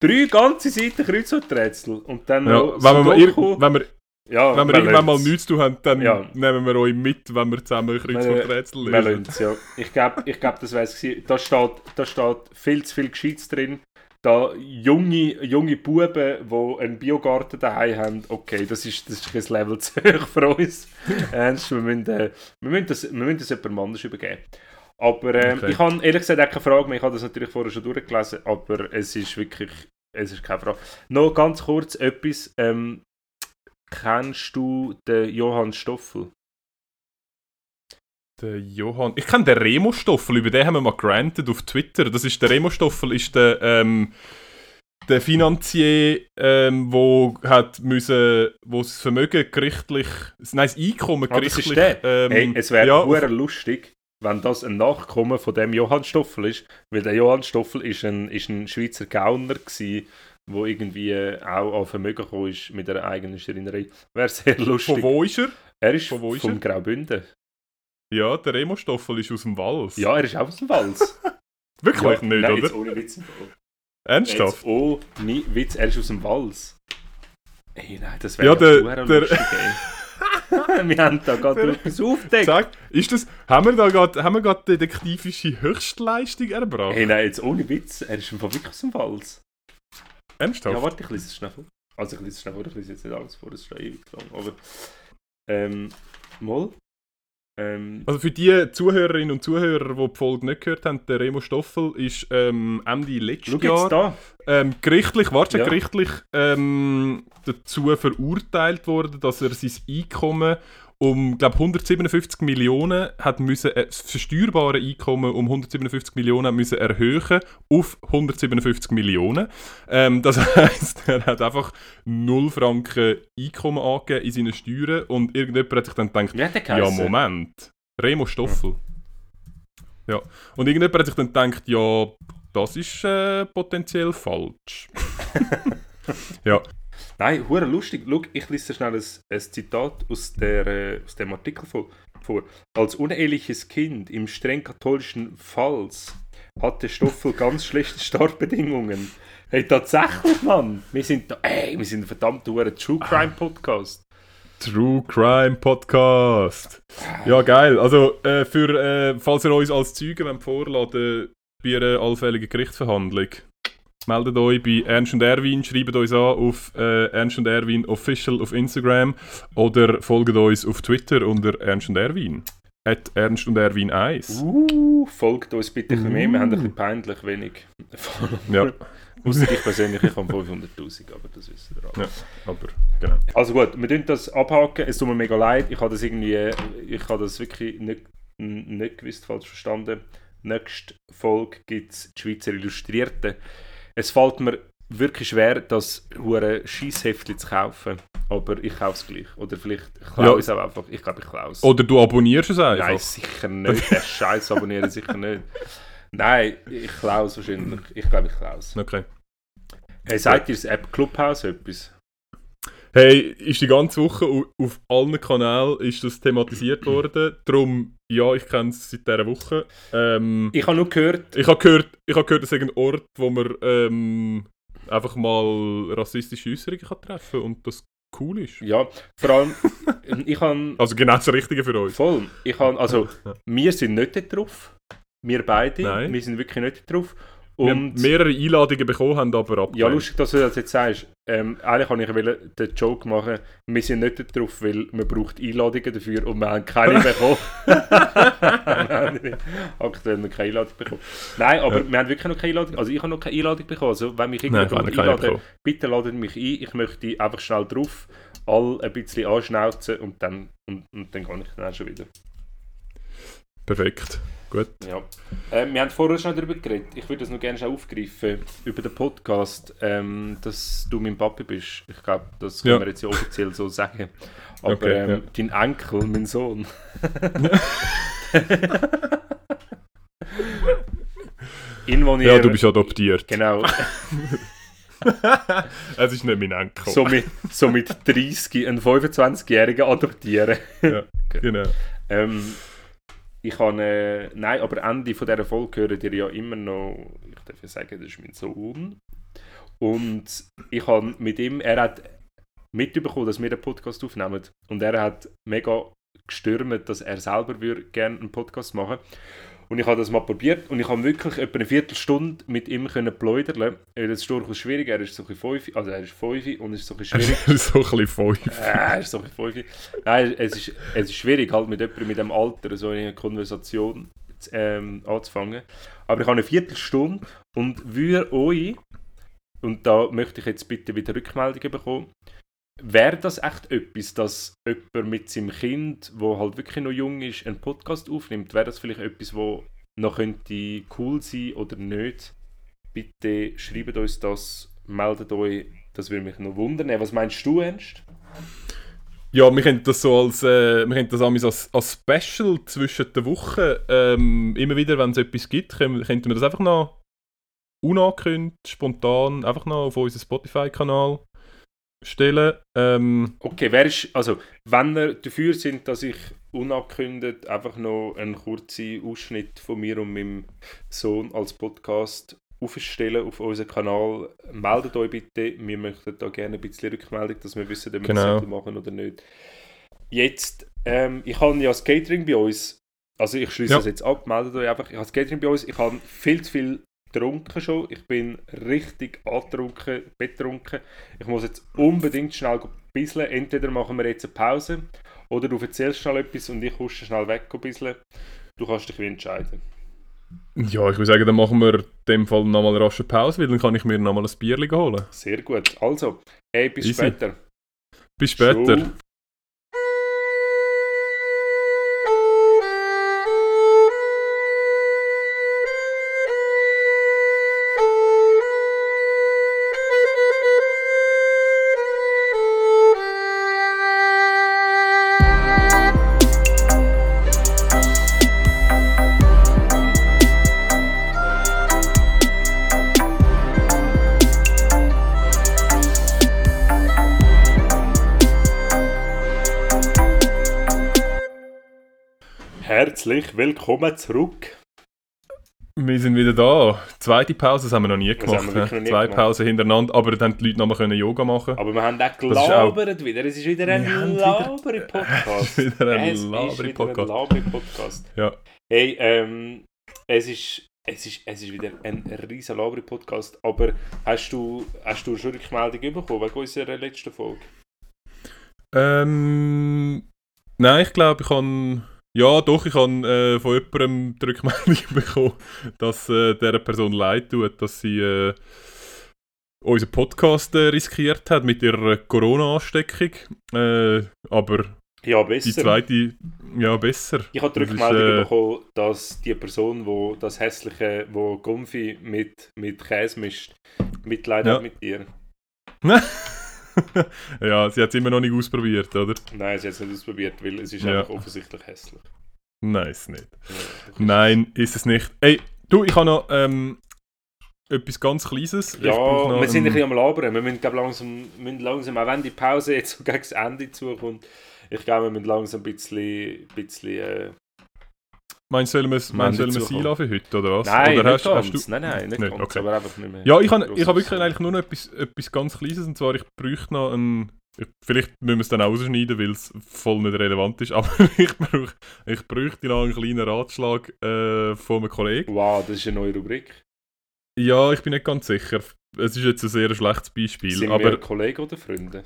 Drei ganze Seiten Kreuzworträtsel. Und dann Ja, wenn, wir mal, wenn wir, ja, wenn wir irgendwann mal nichts zu tun haben, dann Ja. nehmen wir euch mit, wenn wir zusammen Kreuzworträtsel Wir lösen. lernt's, ja. Ich glaube, ich glaub, das wär's gewesen. Da steht, da steht viel zu viel Gescheites drin. Da junge, junge Buben, die einen Biogarten daheim haben, okay, das ist, das ist ein Level zu hoch für uns. Ernst, wir müssen, äh, wir müssen, das, wir müssen das jemandem anders übergeben. Aber ähm, Okay. ich habe ehrlich gesagt auch keine Frage mehr. Ich habe das natürlich vorher schon durchgelesen, aber es ist wirklich, es ist keine Frage. Noch ganz kurz etwas. Ähm, kennst du den Johann Stoffel? Der Johann. Ich kenne den Remo Stoffel, über den haben wir mal granted auf Twitter. Das ist der Remo Stoffel, ist der, ähm, der Finanzier, ähm, wo hat müssen, wo das Vermögen gerichtlich, nein, das Einkommen Ah, das gerichtlich, ist der. ähm, hey, es wäre ja, lustig, wenn das ein Nachkommen von dem Johann Stoffel ist, weil der Johann Stoffel ist ein, ist ein Schweizer Gauner gsi, wo irgendwie äh, auch an Vermögen gekommen ist mit einer eigenen Schreinerei. Wäre sehr lustig. von wo ist er? er ist von ist vom er? Graubünden. Ja, der Remo Stoffel ist aus dem Wals. Ja, er ist auch aus dem Wals. Wirklich ja, nicht, nein, oder? Jetzt ohne Witz. Ernsthaft? Jetzt ohne Witz, er ist aus dem Wals. Ey, nein, das wäre Ja, ja, der- der- lustig, ey. Wir haben da gerade etwas aufgedeckt. Sag, ist das, haben wir da gerade, haben wir gerade detektivische Höchstleistung erbracht? Hey, nein, jetzt ohne Witz, er ist im Fall wirklich dem Wals. Ernsthaft? Ja, warte, ich lese es schnell vor. Also ich lese es schnell vor, ich lese jetzt nicht alles vor, das ist schon ewig lang. Aber, ähm, mal. Ähm, Also für die Zuhörerinnen und Zuhörer, die die Folge nicht gehört haben, der Remo Stoffel ist ähm, Ende letzten Jahr ähm, gerichtlich, warte, Ja. gerichtlich ähm, dazu verurteilt worden, dass er sein Einkommen um, glaube 157 Millionen hat müssen, äh, das versteuerbare Einkommen um 157 Millionen müssen erhöhen auf 157 Millionen. Ähm, das heißt, er hat einfach 0 Franken Einkommen angegeben in seinen Steuern und irgendjemand hat sich dann gedacht, ja? Moment. Remo Stoffel. Ja. Und irgendjemand hat sich dann gedacht, ja, das ist äh, potenziell falsch. ja. Nein, hure lustig. Schau, ich lese schnell ein, ein Zitat aus, der, äh, aus dem Artikel vor. Als uneheliches Kind im streng katholischen Pfalz hatte Stoffel ganz schlechte Startbedingungen. Hey, tatsächlich, Mann. Wir sind da, ey, wir sind ein verdammt hure True Crime Podcast. True Crime Podcast. Ja, geil. Also, äh, für, äh, falls ihr uns als Zeugen wollt vorladen bei einer allfälligen Gerichtsverhandlung, meldet euch bei Ernst und Erwin, schreibt uns an auf äh, Ernst und Erwin Official auf Instagram oder folgt uns auf Twitter unter Ernst und Erwin. At Ernst und Erwin 1. Uh, folgt uns bitte ein bisschen mehr. Wir haben ein bisschen peinlich wenig. Ja. Ausser ich persönlich, ich habe 500'000, aber das wisst ihr alle. Ja, aber genau. Also gut, wir tun das abhaken. Es tut mir mega leid. Ich habe das irgendwie, ich habe das wirklich nicht, nicht gewusst, falsch verstanden. Nächste Folge gibt es die Schweizer Illustrierte. Es fällt mir wirklich schwer, das hure Scheissheftchen zu kaufen. Aber ich kaufe es gleich. Oder vielleicht klaue Ja. ich es auch einfach. Ich glaube, ich klaue es. Oder du abonnierst es einfach. Nein, sicher nicht. Den Scheiß abonnieren sicher nicht. Nein, ich klaue es wahrscheinlich. Ich glaube, ich klaue es. Okay. Hey, sagt ihr das App Clubhouse etwas? Hey, ist die ganze Woche au- auf allen Kanälen ist das thematisiert worden. Darum, ja, ich kenne es seit dieser Woche. Ähm, Ich habe nur gehört, ich habe gehört, ich habe gehört, es ist ein Ort, wo man ähm, einfach mal rassistische Äußerungen kann treffen und das cool ist. ja, vor allem, ich habe Also genau das Richtige für uns. Voll. Ich habe, also, wir sind nicht dort drauf. Wir beide. Nein. Wir sind wirklich nicht dort drauf. Und mehrere Einladungen bekommen, haben aber abgelehnt. ja, lustig, dass du das jetzt sagst. Ähm, eigentlich wollte ich den Joke machen, wir sind nicht dort drauf, weil man braucht Einladungen dafür und wir haben keine bekommen. aktuell noch keine Einladung bekommen. Nein, aber Ja. wir haben wirklich noch keine Einladung. Also ich habe noch keine Einladung bekommen. Also wenn mich irgendjemand einladen, bitte ladet mich ein. Ich möchte einfach schnell drauf, all ein bisschen anschnauzen und dann, und, und dann gehe ich dann schon wieder. Perfekt. Gut. Ja. Äh, wir haben vorher schon darüber geredet. Ich würde das noch gerne schon aufgreifen. Über den Podcast, ähm, dass du mein Papi bist. Ich glaube, das können Ja. wir jetzt ja offiziell so sagen. Aber Okay, ähm, ja. dein Enkel, mein Sohn. In, wo Ja, du bist adoptiert. Genau. Es ist nicht mein Enkel. So mit, so mit 30 einen 25-Jährigen adoptieren. Ja, genau. Ähm, ich habe, äh, nein, aber Ende von dieser Folge hören ihr ja immer noch, ich darf ja sagen, das ist mein Sohn. Und ich habe mit ihm, er hat mitbekommen, dass wir den Podcast aufnehmen. Und er hat mega gestürmt, dass er selber würde gerne einen Podcast machen Und ich habe das mal probiert und ich habe wirklich etwa eine Viertelstunde mit ihm können pläudern. Das ist durchaus schwierig, er ist so ein bisschen fünf, also er ist fünf und es ist so ein bisschen schwierig. so ein bisschen fünf. Er ist so ein bisschen fünf. Nein, es ist, es ist schwierig, halt mit jemandem mit dem Alter so eine Konversation zu, ähm, anzufangen. Aber ich habe eine Viertelstunde und würde euch, und da möchte ich jetzt bitte wieder Rückmeldungen bekommen, wäre das echt etwas, dass jemand mit seinem Kind, wo halt wirklich noch jung ist, einen Podcast aufnimmt? Wäre das vielleicht etwas, wo noch könnte cool sein oder nicht? Bitte schreibt uns das meldet euch, das würde mich noch wundern. Was meinst du, Ernst? Ja, wir können das so als, äh, wir das als, als Special zwischen den Wochen, ähm, immer wieder, wenn es etwas gibt, könnten wir das einfach noch unangekündigt, spontan, einfach noch auf unseren Spotify-Kanal stellen. Ähm, Okay, wer ist, also, wenn ihr dafür sind, dass ich unangekündigt einfach noch einen kurzen Ausschnitt von mir und meinem Sohn als Podcast aufstelle auf unseren Kanal, meldet euch bitte. Wir möchten da gerne ein bisschen Rückmeldung, dass wir wissen, ob wir Genau. das machen oder nicht. Jetzt, ähm, ich habe ja das Catering bei uns, also ich schließe Ja. das jetzt ab, meldet euch einfach. Ich habe das Catering bei uns, ich habe viel zu viel getrunken schon. Ich bin richtig angetrunken, betrunken. Ich muss jetzt unbedingt schnell bisschen. Entweder machen wir jetzt eine Pause oder du erzählst schnell etwas und ich husche schnell weg ein bisschen. Du kannst dich wie entscheiden. ja, ich würde sagen, dann machen wir in dem Fall nochmal eine rasche Pause, weil dann kann ich mir nochmal ein Bierchen holen. Sehr gut. Also, hey, bis Easy. später. Bis später. Ciao. Willkommen zurück. Wir sind wieder da. Zweite Pause, das haben wir noch nie gemacht. noch nie Zwei gemacht. Pausen hintereinander, aber dann haben die Leute nochmal können Yoga machen. Aber wir haben auch ist auch- gelabert wieder. Es ist wieder ein haben wieder- wieder ein es ist wieder ein Laberi-Podcast. Laberi-Podcast. Ja. Hey, ähm, es ist, es ist, es ist wieder ein riesen Laberi-Podcast. Aber hast du, hast du schon Rückmeldung bekommen wegen unserer letzten Folge? Ähm, nein, ich glaube, ich habe. Ja, doch, ich habe äh, von jemandem die Rückmeldung bekommen, dass äh, dieser Person leid tut, dass sie äh, unseren Podcast äh, riskiert hat mit ihrer Corona-Ansteckung. Äh, aber Ja, die besser. zweite, ja, besser. Ich habe die Rückmeldung äh, bekommen, dass die Person, wo das hässliche, wo Gumpfi mit, mit Käse mischt, Mitleid Ja. hat mit dir. ja, sie hat es immer noch nicht ausprobiert, oder? Nein, sie hat es nicht ausprobiert, weil es ist Ja. einfach offensichtlich hässlich. Nein, ist nicht. Nein, ist es nicht. Ey, du, ich habe noch ähm, etwas ganz Kleines. Ja, wir sind ein bisschen am Labern. Wir müssen, glaub, langsam, müssen langsam, auch wenn die Pause jetzt so gegen das Ende zukommt, ich glaube, wir müssen langsam ein bisschen, bisschen äh, Meinst du, sollen wir es sollen wir einladen für heute, oder was? Nein, oder nicht ganz. Nein, nein, nicht, Nicht, ganz, okay. aber einfach nicht mehr. Ja, ich habe ich hab wirklich eigentlich nur noch etwas, etwas ganz Kleines, und zwar, ich bräuchte noch einen... Ich, vielleicht müssen wir es dann auch rausschneiden, weil es voll nicht relevant ist, aber ich, brauch, ich bräuchte noch einen kleinen Ratschlag äh, von einem Kollegen. Wow, das ist eine neue Rubrik. Ja, ich bin nicht ganz sicher. Es ist jetzt ein sehr schlechtes Beispiel, Sind aber wir Kollegen oder Freunde?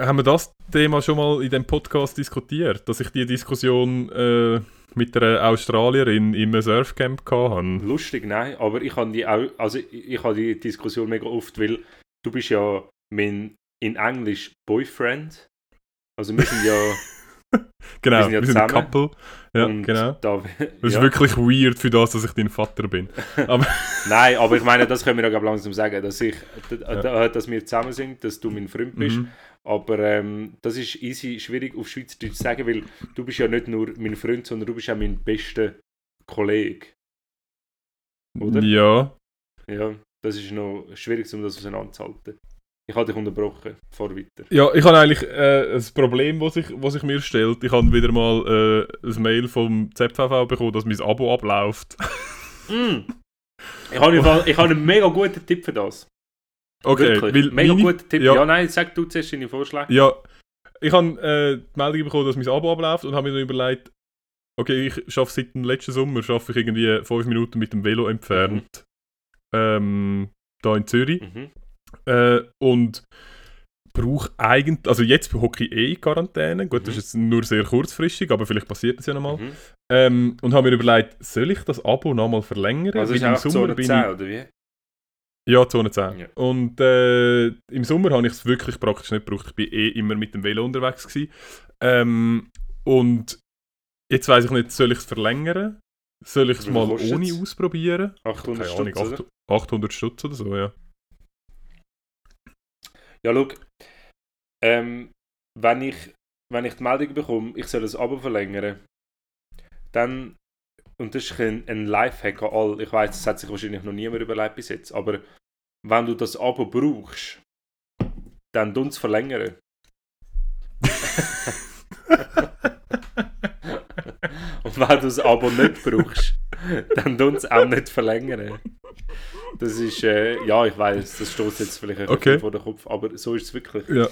Haben wir das Thema schon mal in dem Podcast diskutiert, dass ich die Diskussion äh, mit einer Australierin im Surfcamp hatte? Lustig, nein, aber ich habe die auch, also ich, ich habe die Diskussion mega oft, weil du bist ja mein in Englisch Boyfriend. Also wir sind ja Genau, Wir sind ja wir sind ein. Couple. Ja, genau. da, Das ja. ist wirklich weird für das, dass ich dein Vater bin. Nein, aber ich meine, das können wir ja langsam sagen, dass ich, d- dass wir zusammen sind, dass du mein Freund bist. Mhm. Aber ähm, das ist easy schwierig auf Schweizerdeutsch zu sagen, weil du bist ja nicht nur mein Freund, sondern du bist auch mein bester Kollege. Oder? Ja. Ja, das ist noch schwierig, um das auseinanderzuhalten. Ich habe dich unterbrochen, fahr weiter. Ja, ich habe eigentlich äh, ein Problem, das sich, was sich mir stellt. Ich habe wieder mal äh, ein Mail vom ZVV bekommen, dass mein Abo abläuft. Mm. Ich habe, ich habe einen mega guten Tipp für das. Okay, Wirklich. weil mega meine- guter Tipp. Ja. ja. nein, sag du zuerst deine Vorschläge. Ja, ich habe äh, die Meldung bekommen, dass mein Abo abläuft und habe mir dann überlegt, okay, ich schaffe seit dem letzten Sommer schaffe ich irgendwie fünf Minuten mit dem Velo entfernt. Ähm, da in Zürich. Mhm. Äh, und brauche eigentlich, also jetzt hocke ich eh in Quarantäne. Gut, das Mhm. ist jetzt nur sehr kurzfristig, aber vielleicht passiert das ja nochmal. Mhm. Ähm, und habe mir überlegt, soll ich das Abo nochmal verlängern? Also ist im auch Sommer bin 10, ich, oder wie? Ja, Zone 10. Ja. Und äh, im Sommer habe ich es wirklich praktisch nicht gebraucht. Ich bin eh immer mit dem Velo unterwegs. Gewesen. Ähm, und jetzt weiß ich nicht, soll ich es verlängern? Soll ich es mal ohne ausprobieren? 800 Keine Ahnung, Stutz, oder? 800 800 Stutz oder so, ja. Ja, schau, ähm, wenn, ich, wenn ich die Meldung bekomme, ich soll das Abo verlängern, dann, und das ist ein, ein Lifehack an all, ich weiß, das hat sich wahrscheinlich noch niemand überlegt bis jetzt, aber wenn du das Abo brauchst, dann tun es verlängern. und wenn du das Abo nicht brauchst, dann tun es auch nicht verlängern. Das ist, äh, ja, ich weiß, das stoßt jetzt vielleicht ein Okay. bisschen vor den Kopf, aber so ist es wirklich. Ja.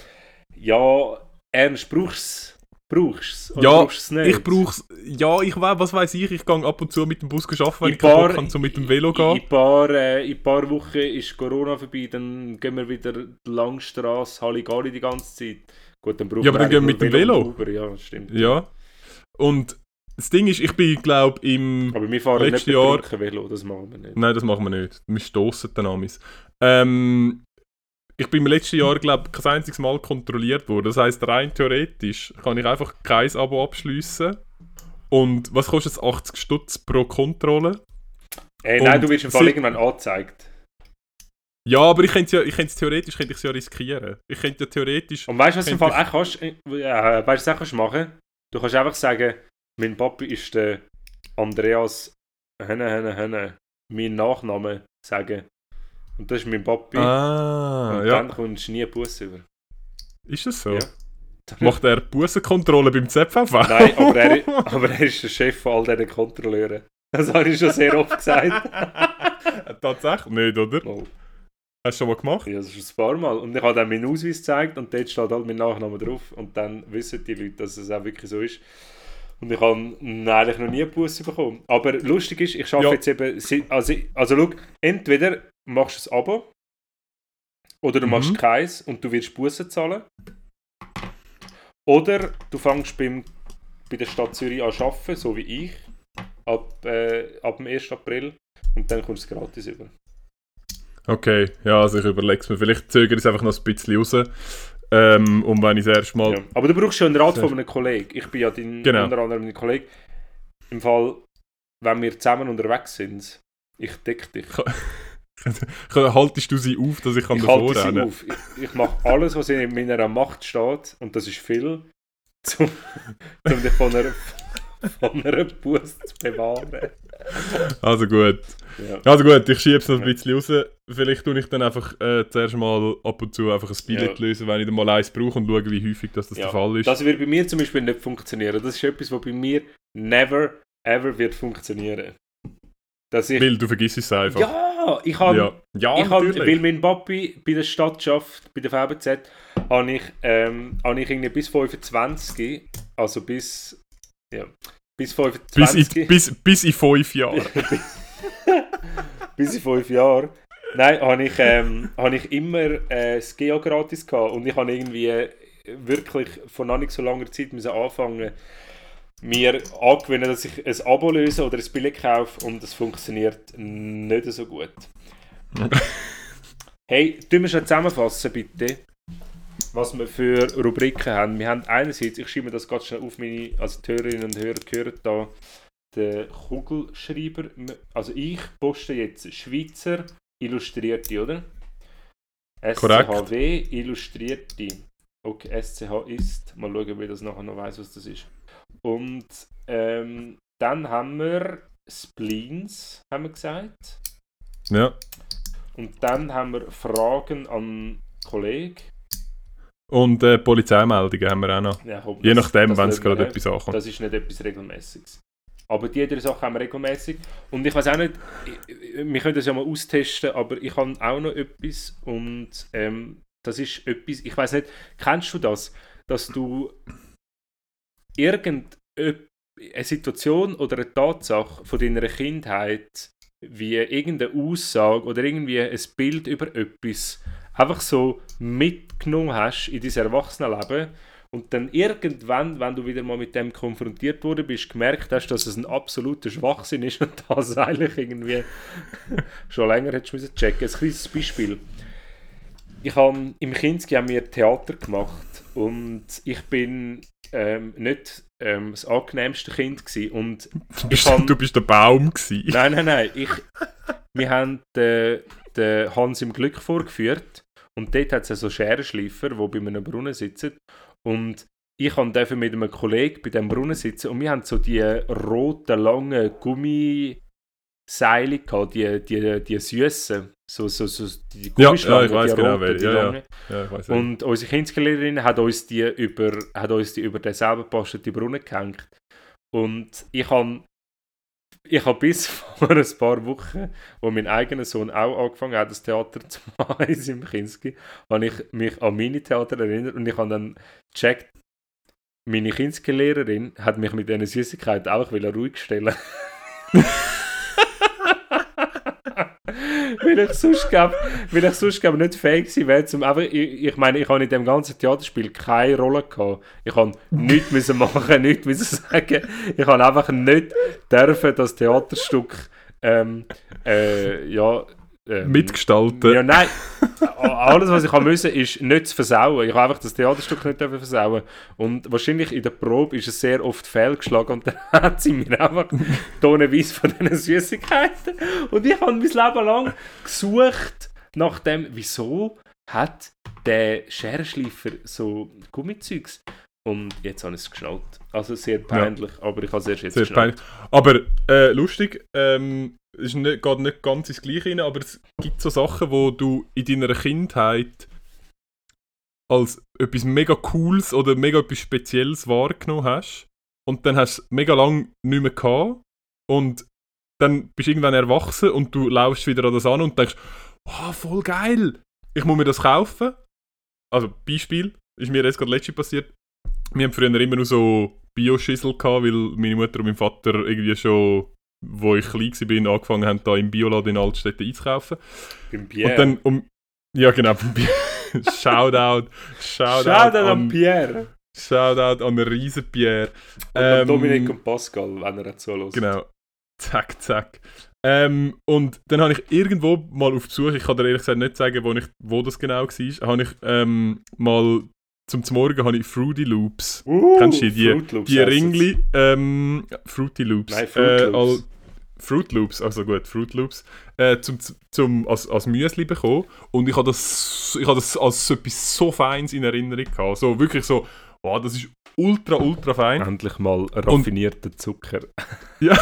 Ja, Ernst, brauchst du es? Brauchst du es? Ja, brauchst nicht? Ich brauch's. Ja, ich weiß, was weiß ich, ich gehe ab und zu mit dem Bus arbeiten, wenn In ich paar- habe, so mit dem Velo In, gehen. in, ein paar, äh, in paar Wochen ist Corona vorbei, dann gehen wir wieder die Langstrasse, Halligalli die ganze Zeit. Gut, dann brauchen Ja, aber dann eigentlich gehen wir mit dem Velo. Uber. Ja, stimmt. Ja. Und das Ding ist, ich bin, glaube im. Aber wir fahren Letztes nicht Jahr- Velo, das machen wir nicht. Nein, das machen wir nicht. Wir stoßen dann amis. Ähm, ich bin im letzten Jahr, glaube ich, kein einziges Mal kontrolliert worden. Das heisst, rein theoretisch kann ich einfach kein Abo abschließen. Und was kostet es? 80 Stutz pro Kontrolle? Ey, nein, und du wirst im Fall irgendwann angezeigt. Ja, aber ich könnte ja, ich könnte es theoretisch könnte ich ja riskieren. Ich könnte ja theoretisch. Und weißt du, was du im Fall auch kannst? Äh, Ja, weißt du, was du kannst machen? Du kannst einfach sagen, mein Papi ist der Andreas Henne, Henne, Henne. Mein Nachname sagen. Und das ist mein Papi. Ah, und ja. dann kommst du nie Bus über. Ist das so? Ja. Macht er Bussenkontrolle beim ZVV? Nein, aber er, aber er ist der Chef von all diesen Kontrolleuren. Das habe ich schon sehr oft gesagt. Tatsächlich nicht, oder? Oh, Hast du schon mal gemacht? ja, das ist ein paar Mal. Und ich habe dann meinen Ausweis gezeigt und dort steht halt mein Nachname drauf. Und dann wissen die Leute, dass es auch wirklich so ist. Und ich habe eigentlich noch nie einen Bus bekommen. Aber lustig ist, ich arbeite Ja. jetzt eben. Also, also schau, entweder machst du ein Abo oder du Mhm. machst keins und du wirst Bussen zahlen. Oder du fängst beim, bei der Stadt Zürich an zu arbeiten, so wie ich, ab, äh, ab dem 1. April. Und dann kommst du es gratis über. Okay, ja, also ich überlege es mir. Vielleicht zögere ich es einfach noch ein bisschen raus. Ähm, und wenn ich das erste Mal. Ja. Aber du brauchst schon einen Rat von einem Kollegen. Ich bin ja dein, Genau. unter anderem dein Kollege. Im Fall, wenn wir zusammen unterwegs sind, ich decke dich. haltest du sie auf, dass ich, kann Ich davor halte sie auf. Ich, ich mache alles, was in meiner Macht steht, und das ist viel, um, um dich von einer, von einer Bus zu bewahren. Also gut. Ja. Also gut, ich schiebe es noch ein bisschen raus. Vielleicht tue ich dann einfach äh, zuerst mal ab und zu einfach ein Billett Ja. lösen, wenn ich dann mal eins brauche und schaue, wie häufig das, das Ja, der Fall ist. Das wird bei mir zum Beispiel nicht funktionieren. Das ist etwas, was bei mir never, ever wird funktionieren. Dass ich, Weil du vergisst es einfach. ja, ich habe ja. ja ich hab, natürlich. weil mein Papi bei der Stadt schafft, bei der VBZ, habe ich, ähm, habe ich irgendwie bis 25, also bis, ja, bis bis, 25, in, bis, bis in fünf Jahren. bis in fünf Jahre, nein, habe ich, ähm, habe ich immer äh, das Geo gratis gehabt und ich habe irgendwie wirklich vor noch nicht so langer Zeit müssen anfangen, mir angewöhnen, dass ich ein Abo löse oder ein Billett kaufe und es funktioniert nicht so gut. Hey, tun wir schnell zusammenfassen, bitte, was wir für Rubriken haben. Wir haben einerseits, ich schreibe mir das ganz schnell auf, meine, also die Hörerinnen und Hörer hören da den Kugelschreiber. Also ich poste jetzt Schweizer Illustrierte, oder? Korrekt. SCHW Illustrierte. Okay, SCH ist. Mal schauen, ob ich das nachher noch weiß, was das ist. Und ähm, dann haben wir Spleens, haben wir gesagt. ja. Und dann haben wir Fragen an Kollegen. Und äh, Polizeimeldungen haben wir auch noch. Ja, komm, Je das- nachdem, wenn es gerade etwas ankommt. Das ist nicht etwas Regelmäßiges. Aber die drei Sachen haben wir regelmäßig. Und ich weiß auch nicht, ich- ich- wir können das ja mal austesten, aber ich habe auch noch etwas und ähm, das ist etwas, ich weiß nicht, kennst du das, dass du irgendeine Situation oder eine Tatsache von deiner Kindheit wie irgendeine Aussage oder irgendwie ein Bild über etwas einfach so mitgenommen hast in dein Erwachsenenleben und dann irgendwann, wenn du wieder mal mit dem konfrontiert worden bist, gemerkt hast, dass es ein absoluter Schwachsinn ist und das eigentlich irgendwie schon länger hättest müssen checken. Ein kleines Beispiel. Ich habe im Kinski haben wir Theater gemacht und ich bin ähm, nicht ähm, das angenehmste Kind gewesen. und Du bist, kann- du bist der Baum gewesen. Nein, nein, nein. Ich, wir haben den, den Hans im Glück vorgeführt und dort hat es so Scherenschleifer, die bei einem Brunnen sitzen und ich durfte mit einem Kollegen bei diesem Brunnen sitzen und wir haben so die roten, langen Gummiseile gehabt, die, die, die süßen, so, so, so die Ja, Gummischlangen, ja, ich weiß die genau, roten, die ja, ja. Ja, ich. Und unsere Kindskelehrerin hat uns die über, hat uns die über den selber geposteten Brunnen gehängt. Und ich habe ich hab bis vor ein paar Wochen, wo mein eigener Sohn auch angefangen hat, das Theater zu machen in seinem Kinski, habe ich mich an meine Theater erinnert und ich habe dann gecheckt, meine Kindskelehrerin hat mich mit diesen Süßigkeiten auch wieder ruhig stellen. weil ich sonst sonst glaub, nicht fähig wäre, zum einfach, ich, ich meine, ich habe in dem ganzen Theaterspiel keine Rolle gehabt. Ich habe nichts müssen machen, nichts müssen sagen. Ich habe einfach nicht dürfen das Theaterstück ähm, äh, ja, ähm, Mitgestalten. ja, nein. Alles, was ich haben müssen, ist nicht zu versauen. Ich habe einfach das Theaterstück nicht versauen. Und wahrscheinlich in der Probe ist es sehr oft fehlgeschlagen und dann hat sie mir einfach tonnenweise von diesen Süßigkeiten. Und ich habe mein Leben lang gesucht nach dem, wieso hat der Scherenschleifer so Gummizeugs. Und jetzt habe ich es geschnallt. Also sehr peinlich, aber ich habe es erst jetzt Sehr geschnallt. peinlich. Aber äh, lustig, ähm, es ist nicht, geht nicht ganz ins Gleiche rein, aber es gibt so Sachen, wo du in deiner Kindheit als etwas mega Cooles oder mega etwas Spezielles wahrgenommen hast und dann hast du es mega lang nicht mehr gehabt und dann bist du irgendwann erwachsen und du laufst wieder an das an und denkst, oh, voll geil, ich muss mir das kaufen. Also Beispiel, ist mir jetzt gerade letztes passiert, wir haben früher immer nur so Bio-Schüssel gehabt, weil meine Mutter und mein Vater irgendwie schon, wo ich klein war, angefangen haben, da im Bioladen in Altstädten einzukaufen. Beim Pierre. Und dann um... Ja genau, beim Bier. Shoutout, Shoutout, Shoutout an an, Pierre. Shoutout an den riesen Pierre. Und an Ähm, Dominik und Pascal, wenn er jetzt so los. Genau. Zack, zack. Ähm, und dann habe ich irgendwo mal auf Besuch, ich kann dir ehrlich gesagt nicht sagen, wo, ich, wo das genau war, habe ich ähm, mal zum Morgen habe ich Fruity Loops. Uh, Kennst du die? Fruit Loops Die Ringli, ähm, Fruity Loops. Nein, Fruit Äh, Loops. Fruit Loops, also gut, Fruit Loops, äh, zum, zum, als, als Müsli bekommen. Und ich habe das, ich hab das als so etwas so Feins in Erinnerung gehabt. So wirklich so, wow, das ist ultra, ultra fein. Endlich mal raffinierter Zucker. Ja.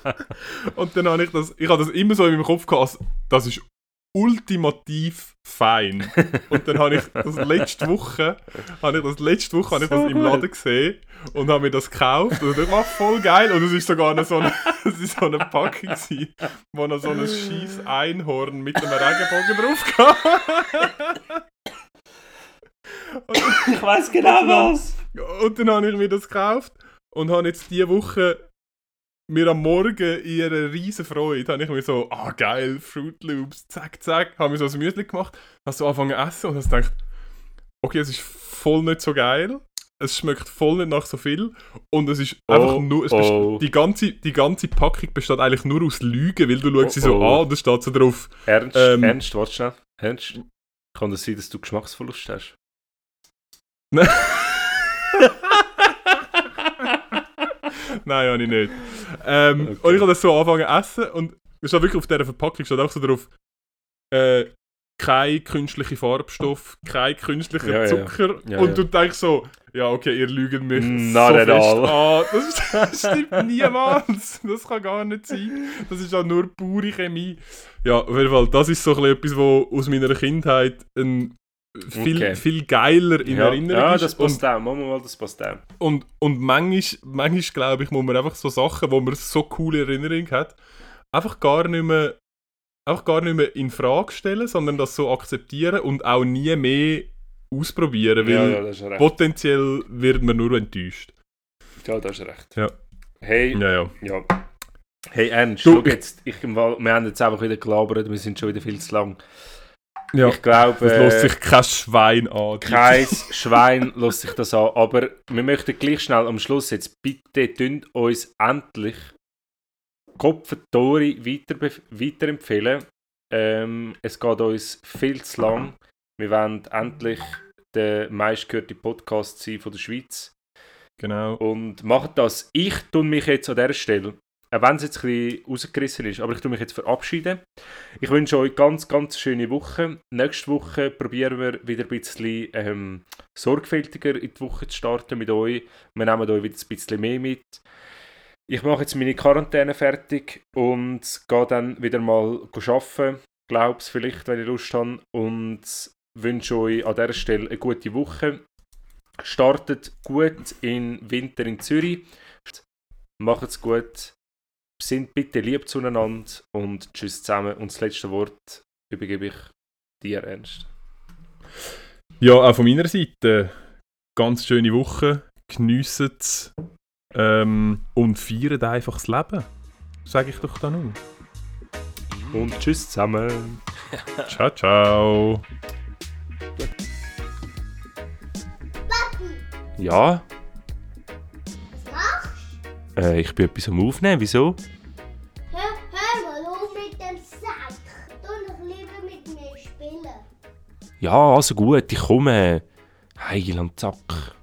und dann habe ich das, ich habe das immer so in meinem Kopf gehabt, als, das ist ultimativ fein. Und dann habe ich das letzte Woche, habe ich das letzte Woche habe ich So das im. Laden gesehen und habe mir das gekauft und ich war voll geil und es ist sogar noch so eine, es ist so eine Packung gewesen, wo noch so ein scheiß Einhorn mit einem Regenbogen drauf und, Ich weiß genau was. und dann habe ich mir das gekauft und habe jetzt diese Woche mir am Morgen in einer riesen Freude, habe ich mir so, ah geil, Fruit Loops, zack, zack, habe mir so ein Müsli gemacht, habe so angefangen zu essen und habe gedacht, okay, es ist voll nicht so geil, es schmeckt voll nicht nach so viel und es ist einfach Oh, nur, oh. die, ganze, die ganze Packung besteht eigentlich nur aus Lügen, weil du schaust sie Oh, so oh. an und da steht so drauf, Ernst, Ähm, Ernst, warte schnell. Ernst, kann das sein, dass du Geschmacksverlust hast? Nein, habe ich nicht. Ähm, Okay. Und ich habe das so angefangen zu essen und es steht wirklich auf dieser Verpackung steht auch so drauf, äh, kein künstlicher Farbstoff, kein künstlicher Ja, ja. Zucker. Ja, und ja. du denkst so, ja okay, ihr lügt mich Not so fest all. an. Das, ist, das stimmt niemals. Das kann gar nicht sein. Das ist auch nur pure Chemie. Ja, auf jeden Fall, das ist so etwas, was aus meiner Kindheit ein viel, Okay. viel geiler in ja, Erinnerung ja, ist. das und passt auch. Machen wir mal, das passt auch. und, und manchmal, manchmal glaube ich, muss man einfach so Sachen, wo man so coole Erinnerung hat, einfach gar nicht mehr, einfach gar nicht mehr in Frage stellen, sondern das so akzeptieren und auch nie mehr ausprobieren, weil Ja, ja, das ist recht. potenziell wird man nur enttäuscht. Ja, das ist recht. Ja. Hey, Ja, ja. ja. Hey Ernst, Du- schau jetzt, ich, wir haben jetzt einfach wieder gelabert, wir sind schon wieder viel zu lang. Ja. Ich glaube, Das äh, lässt sich kein Schwein an. kein Schwein lässt sich das an, aber wir möchten gleich schnell am Schluss jetzt bitte tünd uns endlich Kopf Tori weiter, weiterempfehlen. Ähm, es geht uns viel zu lang. Wir wollen endlich der meistgehörte Podcast sein von der Schweiz. Genau. Und macht das. Ich tue mich jetzt an dieser Stelle auch wenn es jetzt ein bisschen rausgerissen ist, aber ich tue mich jetzt verabschieden. Ich wünsche euch ganz, ganz schöne Woche. Nächste Woche probieren wir wieder ein bisschen ähm, sorgfältiger in die Woche zu starten mit euch. Wir nehmen euch wieder ein bisschen mehr mit. Ich mache jetzt meine Quarantäne fertig und gehe dann wieder mal arbeiten. Glaube es vielleicht, wenn ich Lust habe. Und wünsche euch an dieser Stelle eine gute Woche. Startet gut in Winter in Zürich. Macht's gut. Sind bitte lieb zueinander und tschüss zusammen. Und das letzte Wort übergebe ich dir, Ernst. Ja, auch von meiner Seite. Ganz schöne Woche. Geniessen es. Ähm, und feiern einfach das Leben. Sage ich doch dann nun. Und tschüss zusammen. Ciao, ciao. Ja, äh, ich bin etwas am Aufnehmen. Wieso? Hör, hör mal auf mit dem Sack. Du noch lieber mit mir spielen. Ja, also gut, ich komme. Heil am Zack.